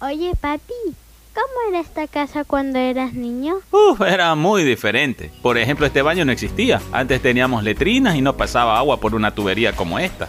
Oye, papi, ¿cómo era esta casa cuando eras niño?
Uf, era muy diferente. Por ejemplo, este baño no existía. Antes teníamos letrinas y no pasaba agua por una tubería como esta.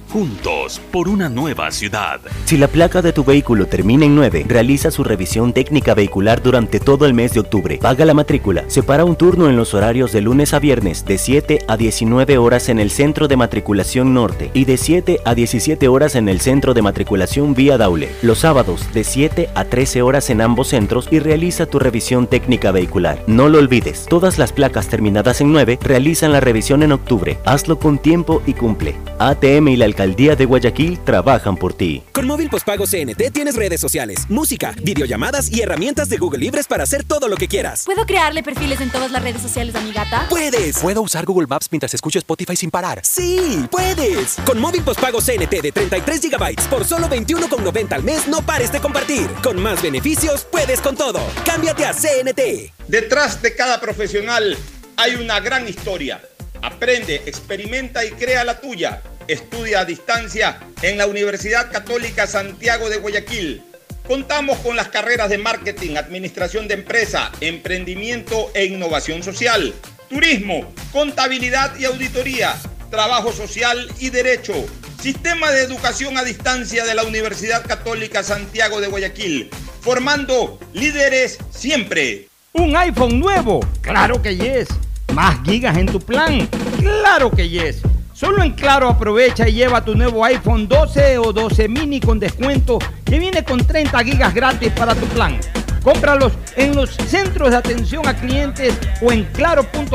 Juntos por una nueva ciudad.
Si la placa de tu vehículo termina en 9, realiza su revisión técnica vehicular durante todo el mes de octubre. Paga la matrícula. Separa un turno en los horarios de lunes a viernes de 7 a 19 horas en el centro de matriculación norte y de 7 a 17 horas en el centro de matriculación vía Daule. Los sábados de 7 a 13 horas en ambos centros y realiza tu revisión técnica vehicular. No lo olvides, todas las placas terminadas en 9 realizan la revisión en octubre. Hazlo con tiempo y cumple. ATM y la Alcaldía de Guayaquil trabajan por ti.
Con móvil postpago CNT tienes redes sociales, música, videollamadas y herramientas de Google Libres para hacer todo lo que quieras.
¿Puedo crearle perfiles en todas las redes sociales a mi gata?
¡Puedes!
¿Puedo usar Google Maps mientras escucho Spotify sin parar?
¡Sí! ¡Puedes! Con móvil postpago CNT de 33 GB por solo 21,90 al mes, no pares de compartir. Con más beneficios, puedes con todo. Cámbiate a CNT.
Detrás de cada profesional hay una gran historia. Aprende, experimenta y crea la tuya. Estudia a distancia en la Universidad Católica Santiago de Guayaquil. Contamos con las carreras de marketing, administración de empresa, emprendimiento e innovación social, turismo, contabilidad y auditoría, trabajo social y derecho. Sistema de educación a distancia de la Universidad Católica Santiago de Guayaquil, formando líderes siempre.
¿Un iPhone nuevo? Claro que yes. ¿Más gigas en tu plan? Claro que yes. Solo en Claro aprovecha y lleva tu nuevo iPhone 12 o 12 mini con descuento que viene con 30 gigas gratis para tu plan. Cómpralos en los centros de atención a clientes o en claro.com.es.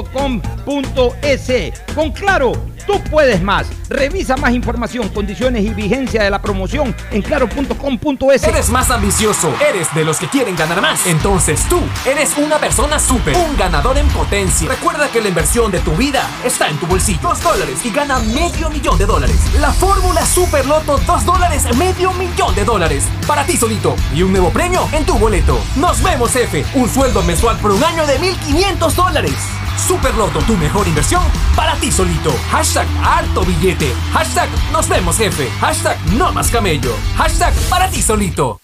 Con Claro, tú puedes más. Revisa más información, condiciones y vigencia de la promoción en claro.com.es.
Eres más ambicioso, eres de los que quieren ganar más. Entonces tú eres una persona súper, un ganador en potencia. Recuerda que la inversión de tu vida está en tu bolsillo. Dos dólares y gana medio millón de dólares. La fórmula Super Loto, dos dólares, medio millón de dólares. Para ti solito. Y un nuevo premio en tu boleto. Nos vemos, F. Un sueldo mensual por un año de 1.500 dólares. Superloto, tu mejor inversión para ti solito. Hashtag harto billete. Hashtag nos vemos jefe. Hashtag no más camello. Hashtag para ti solito.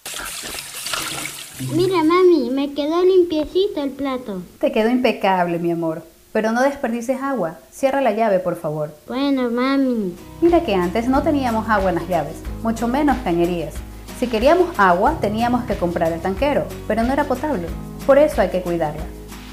Mira, mami, me quedó limpiecito el plato.
Te quedó impecable, mi amor. Pero no desperdices agua. Cierra la llave, por favor.
Bueno, mami.
Mira que antes no teníamos agua en las llaves, mucho menos cañerías. Si queríamos agua, teníamos que comprar el tanquero, pero no era potable. Por eso hay que cuidarla.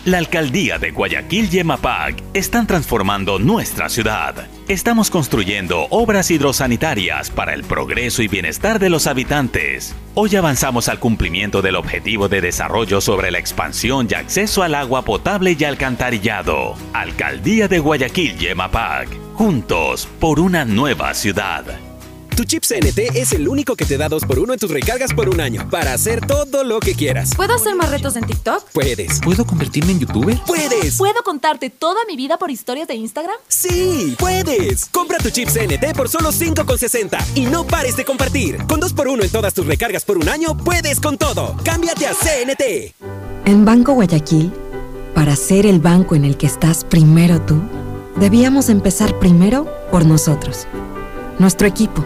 La alcaldía de Guayaquil y EMAPAC están transformando nuestra ciudad. Estamos construyendo obras hidrosanitarias para el progreso y bienestar de los habitantes. Hoy avanzamos al cumplimiento del objetivo de desarrollo sobre la expansión y acceso al agua potable y alcantarillado. Alcaldía de Guayaquil y EMAPAC. Juntos por una nueva ciudad.
Tu chip CNT es el único que te da 2x1 en tus recargas por un año para hacer todo lo que quieras.
¿Puedo hacer más retos en TikTok?
Puedes.
¿Puedo convertirme en youtuber?
¡Puedes!
¿Puedo contarte toda mi vida por historias de Instagram?
¡Sí! ¡Puedes! Compra tu chip CNT por solo 5,60 y no pares de compartir. Con 2x1 en todas tus recargas por un año, puedes con todo. Cámbiate a CNT.
En Banco Guayaquil, para ser el banco en el que estás primero tú, debíamos empezar primero por nosotros. Nuestro equipo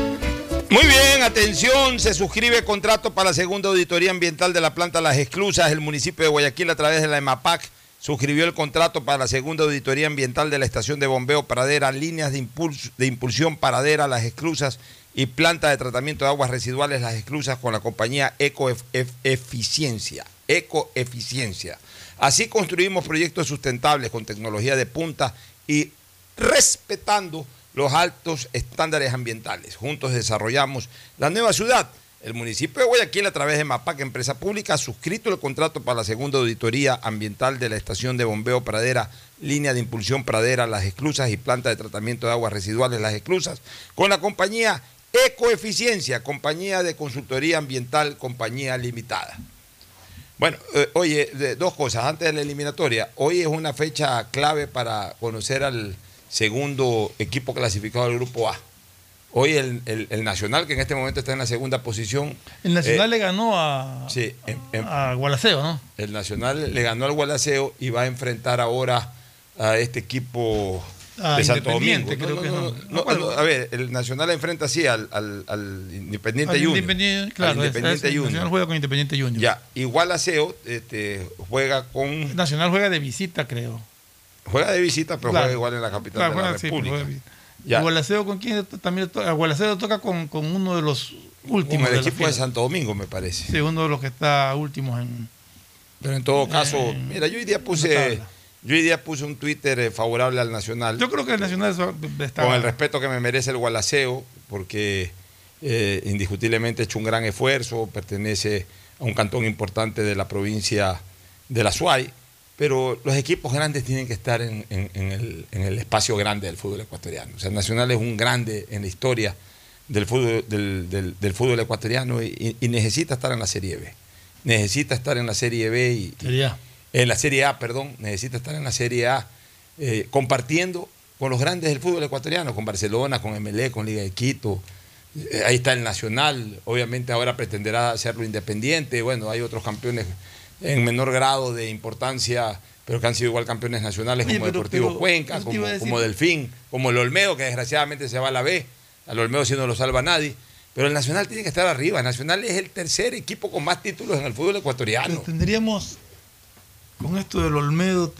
Muy bien, atención, se suscribe contrato para la segunda auditoría ambiental de la planta Las Exclusas. El municipio de Guayaquil a través de la EMAPAC suscribió el contrato para la segunda auditoría ambiental de la estación de bombeo Pradera, líneas de, impulso, de impulsión Paradera, Las Exclusas y planta de tratamiento de aguas residuales Las Exclusas con la compañía Ecoeficiencia. Ecoeficiencia. Así construimos proyectos sustentables con tecnología de punta y respetando los altos estándares ambientales. Juntos desarrollamos la nueva ciudad. El municipio de Guayaquil, a través de MAPAC, empresa pública, ha suscrito el contrato para la segunda auditoría ambiental de la estación de bombeo Pradera, línea de impulsión Pradera, Las Exclusas y planta de tratamiento de aguas residuales Las Exclusas, con la compañía Ecoeficiencia, compañía de consultoría ambiental, compañía limitada. Bueno, eh, oye, dos cosas. Antes de la eliminatoria, hoy es una fecha clave para conocer al segundo equipo clasificado del grupo A. Hoy el, el- el Nacional, que en este momento está en la segunda posición.
El Nacional
eh,
le ganó a,
Sí, en- en-
a Gualaceo, ¿no?
el Nacional le ganó al Gualaceo y va a enfrentar ahora a este equipo
A
de Santo Domingo.
Independiente, creo
No,
que
no,
no.
no, a ver, el Nacional enfrenta así al, al- al Independiente
Al
Junior.
Independiente, claro,
al
es-
Independiente
es-
Junior.
Nacional juega con Independiente Junior.
Ya, y Gualaceo este, juega con.
Nacional juega de visita, creo.
Juega de visita, pero
Claro.
juega igual en la capital
Claro,
de la
sí,
República. Ya.
¿Y Gualaceo con quién también to- a Gualaceo toca con, con uno de los
Con
últimos.
el
de la
equipo de. Santo Domingo, me parece.
Sí, uno de los que está últimos en.
Pero en todo caso, mira, yo hoy día puse, yo hoy día puse un Twitter eh, favorable al Nacional.
Yo creo que el Nacional está.
con el respeto que me merece el Gualaceo, porque eh, indiscutiblemente ha hecho un gran esfuerzo, pertenece a un cantón importante de la provincia de la Suay, pero los equipos grandes tienen que estar en, en- en el, en el espacio grande del fútbol ecuatoriano. O sea, Nacional es un grande en la historia del fútbol, del, del- del fútbol ecuatoriano y, y necesita estar en la Serie B. Necesita estar en la Serie B y,
Serie A.
en la Serie A, perdón, necesita estar en la Serie A eh, compartiendo con los grandes del fútbol ecuatoriano, con Barcelona, con MLE, con Liga de Quito. Eh, ahí está el Nacional, obviamente ahora pretenderá hacerlo independiente. Bueno, hay otros campeones en menor grado de importancia, pero que han sido igual campeones nacionales
Oye,
como
pero-
Deportivo
pero,
Cuenca, como, como Delfín, como el Olmedo, que desgraciadamente se va a la B. Al Olmedo si no lo salva nadie. Pero el Nacional tiene que estar arriba. El Nacional es el tercer equipo con más títulos en el fútbol ecuatoriano.
Pero tendríamos, con esto del Olmedo,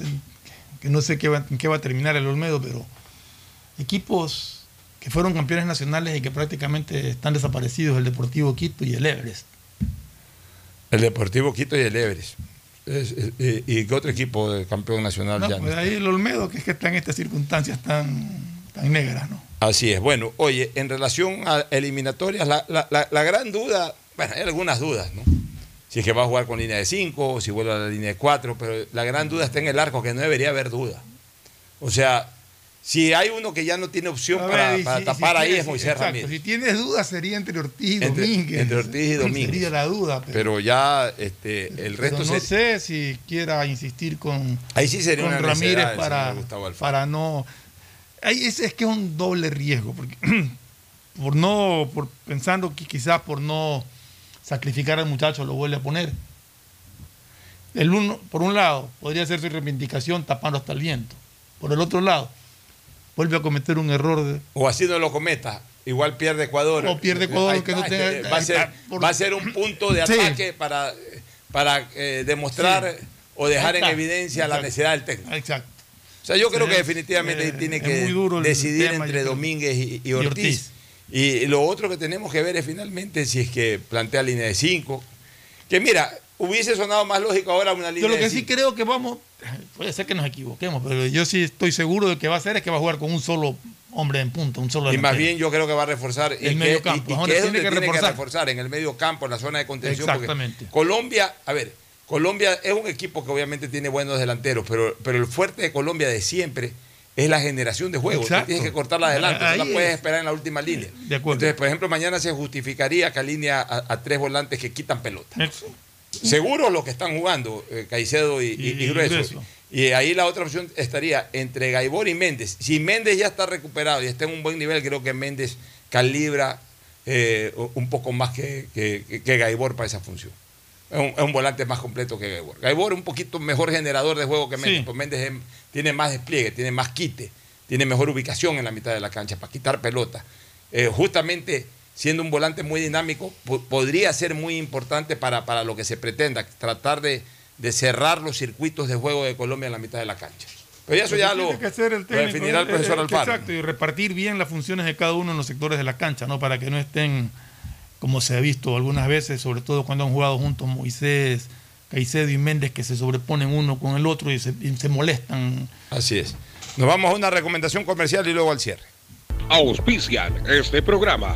que no sé qué va, en qué va a terminar el Olmedo, pero equipos que fueron campeones nacionales y que prácticamente están desaparecidos, el Deportivo Quito y el Everest.
El Deportivo Quito y el Everest. Es- es- ¿Y qué otro equipo de campeón nacional
No,
ya?
pues ahí el Olmedo, que es que está en estas circunstancias tan, tan negras, ¿no?
Así es. Bueno, oye, en relación a eliminatorias, la, la- la- la gran duda, bueno, hay algunas dudas, ¿no? Si es que va a jugar con línea de 5 o si vuelve a la línea de 4, pero la gran duda está en el arco, que no debería haber duda. O sea, si hay uno que ya no tiene opción para,
si-
tapar
si
ahí
tienes-
es Moisés
exacto,
Ramírez.
Si tienes dudas sería entre Ortiz y Domínguez.
entre Ortiz y Domínguez.
Sería la duda. Pero,
Pero ya este, el
pero
resto
no
se-
sé si quiera insistir con,
Ahí sí sería
con
una
Ramírez para, no... Ahí es, es que es un doble riesgo, porque [clears throat] por no, por pensando que quizás por no sacrificar al muchacho lo vuelve a poner. El uno, por un lado, podría ser su reivindicación tapando hasta el viento. Por el otro lado, vuelve a cometer un error de,
o así no lo cometa, igual pierde Ecuador.
O pierde Ecuador,
Ahí
que no
está,
tenga-
eh, va, a ser,
está, por-
va a ser un punto de
Sí.
ataque para, para eh, demostrar
Sí.
o dejar en evidencia la necesidad del técnico.
Exacto.
O sea, yo creo que
Es,
definitivamente
eh,
tiene que decidir
tema,
entre. Domínguez y, y
Y
Ortiz. Y lo otro que tenemos que ver es finalmente si es que plantea línea de 5. Que mira, hubiese sonado más lógico ahora una línea
Yo lo
de
que sí creo que vamos, puede ser que nos equivoquemos, pero yo sí estoy seguro de que va a hacer es que va a jugar con un solo hombre en punta, un solo
Y más bien yo creo que va a reforzar
El medio campo,
y,
es
que
donde
es
tiene que
tiene que
reforzar.
en el medio campo, en la zona de contención.
Exactamente.
Colombia, a ver, Colombia es un equipo que obviamente tiene buenos delanteros, pero, pero el fuerte de Colombia de siempre es la generación de juego. Tú
Exacto.
tienes que cortarla adelante,
Ahí
no la puedes
es.
esperar en la última línea.
De acuerdo.
Entonces, por ejemplo, mañana se justificaría que alinea a, a tres volantes que quitan pelota.
Eso.
Seguro los que están jugando, eh, Caicedo y, y-
Y
y Grueso.
Grueso.
Y ahí la otra opción estaría entre Gaibor y Méndez. Si Méndez ya está recuperado y está en un buen nivel, creo que Méndez calibra eh, un poco más que, que, que Gaibor para esa función. Es un, es un volante más completo que Gaibor. Gaibor es un poquito mejor generador de juego que Méndez,
Sí.
pues Méndez es- tiene más despliegue, tiene más quite, tiene mejor ubicación en la mitad de la cancha para quitar pelota. Eh, justamente siendo un volante muy dinámico, po- podría ser muy importante para, para lo que se pretenda, tratar de, de cerrar los circuitos de juego de Colombia en la mitad de la cancha. Pero eso ya lo,
tiene que hacer el
lo
técnico,
definirá el
eh,
profesor
eh,
Alfaro.
Exacto, y repartir bien las funciones de cada uno en los sectores de la cancha, ¿no? Para que no estén, como se ha visto algunas veces, sobre todo cuando han jugado juntos Moisés, Caicedo y Méndez, que se sobreponen uno con el otro y se, y se molestan.
Así es. Nos vamos a una recomendación comercial y luego al cierre.
Auspician este programa.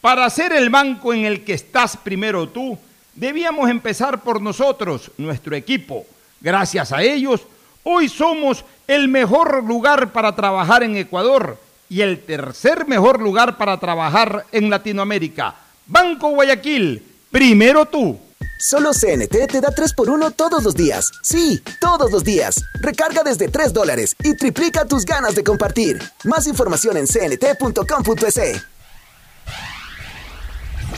Para ser el banco en el que estás primero tú, debíamos empezar por nosotros, nuestro equipo. Gracias a ellos, hoy somos el mejor lugar para trabajar en Ecuador y el tercer mejor lugar para trabajar en Latinoamérica. Banco Guayaquil, primero tú.
Solo CNT te da 3x1 todos los días. Sí, todos los días. Recarga desde 3 dólares y triplica tus ganas de compartir. Más información en cnt.com.es.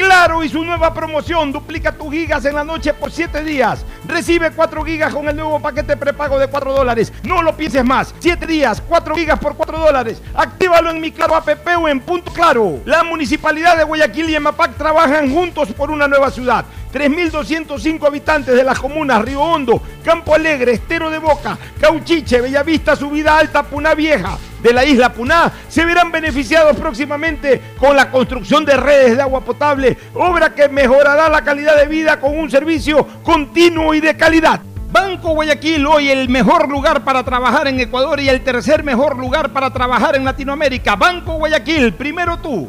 Claro y su nueva promoción, duplica tus gigas en la noche por 7 días. Recibe 4 gigas con el nuevo paquete prepago de 4 dólares. No lo pienses más. 7 días, 4 gigas por 4 dólares. Actívalo en mi Claro app o en Punto Claro. La Municipalidad de Guayaquil y EMAPAC trabajan juntos por una nueva ciudad. 3.205 habitantes de las comunas Río Hondo, Campo Alegre, Estero de Boca, Cauchiche, Bellavista, Subida Alta, Puná Vieja de la isla Puná se verán beneficiados próximamente con la construcción de redes de agua potable, obra que mejorará la calidad de vida con un servicio continuo y de calidad. Banco Guayaquil, hoy el mejor lugar para trabajar en Ecuador y el tercer mejor lugar para trabajar en Latinoamérica. Banco Guayaquil, primero tú.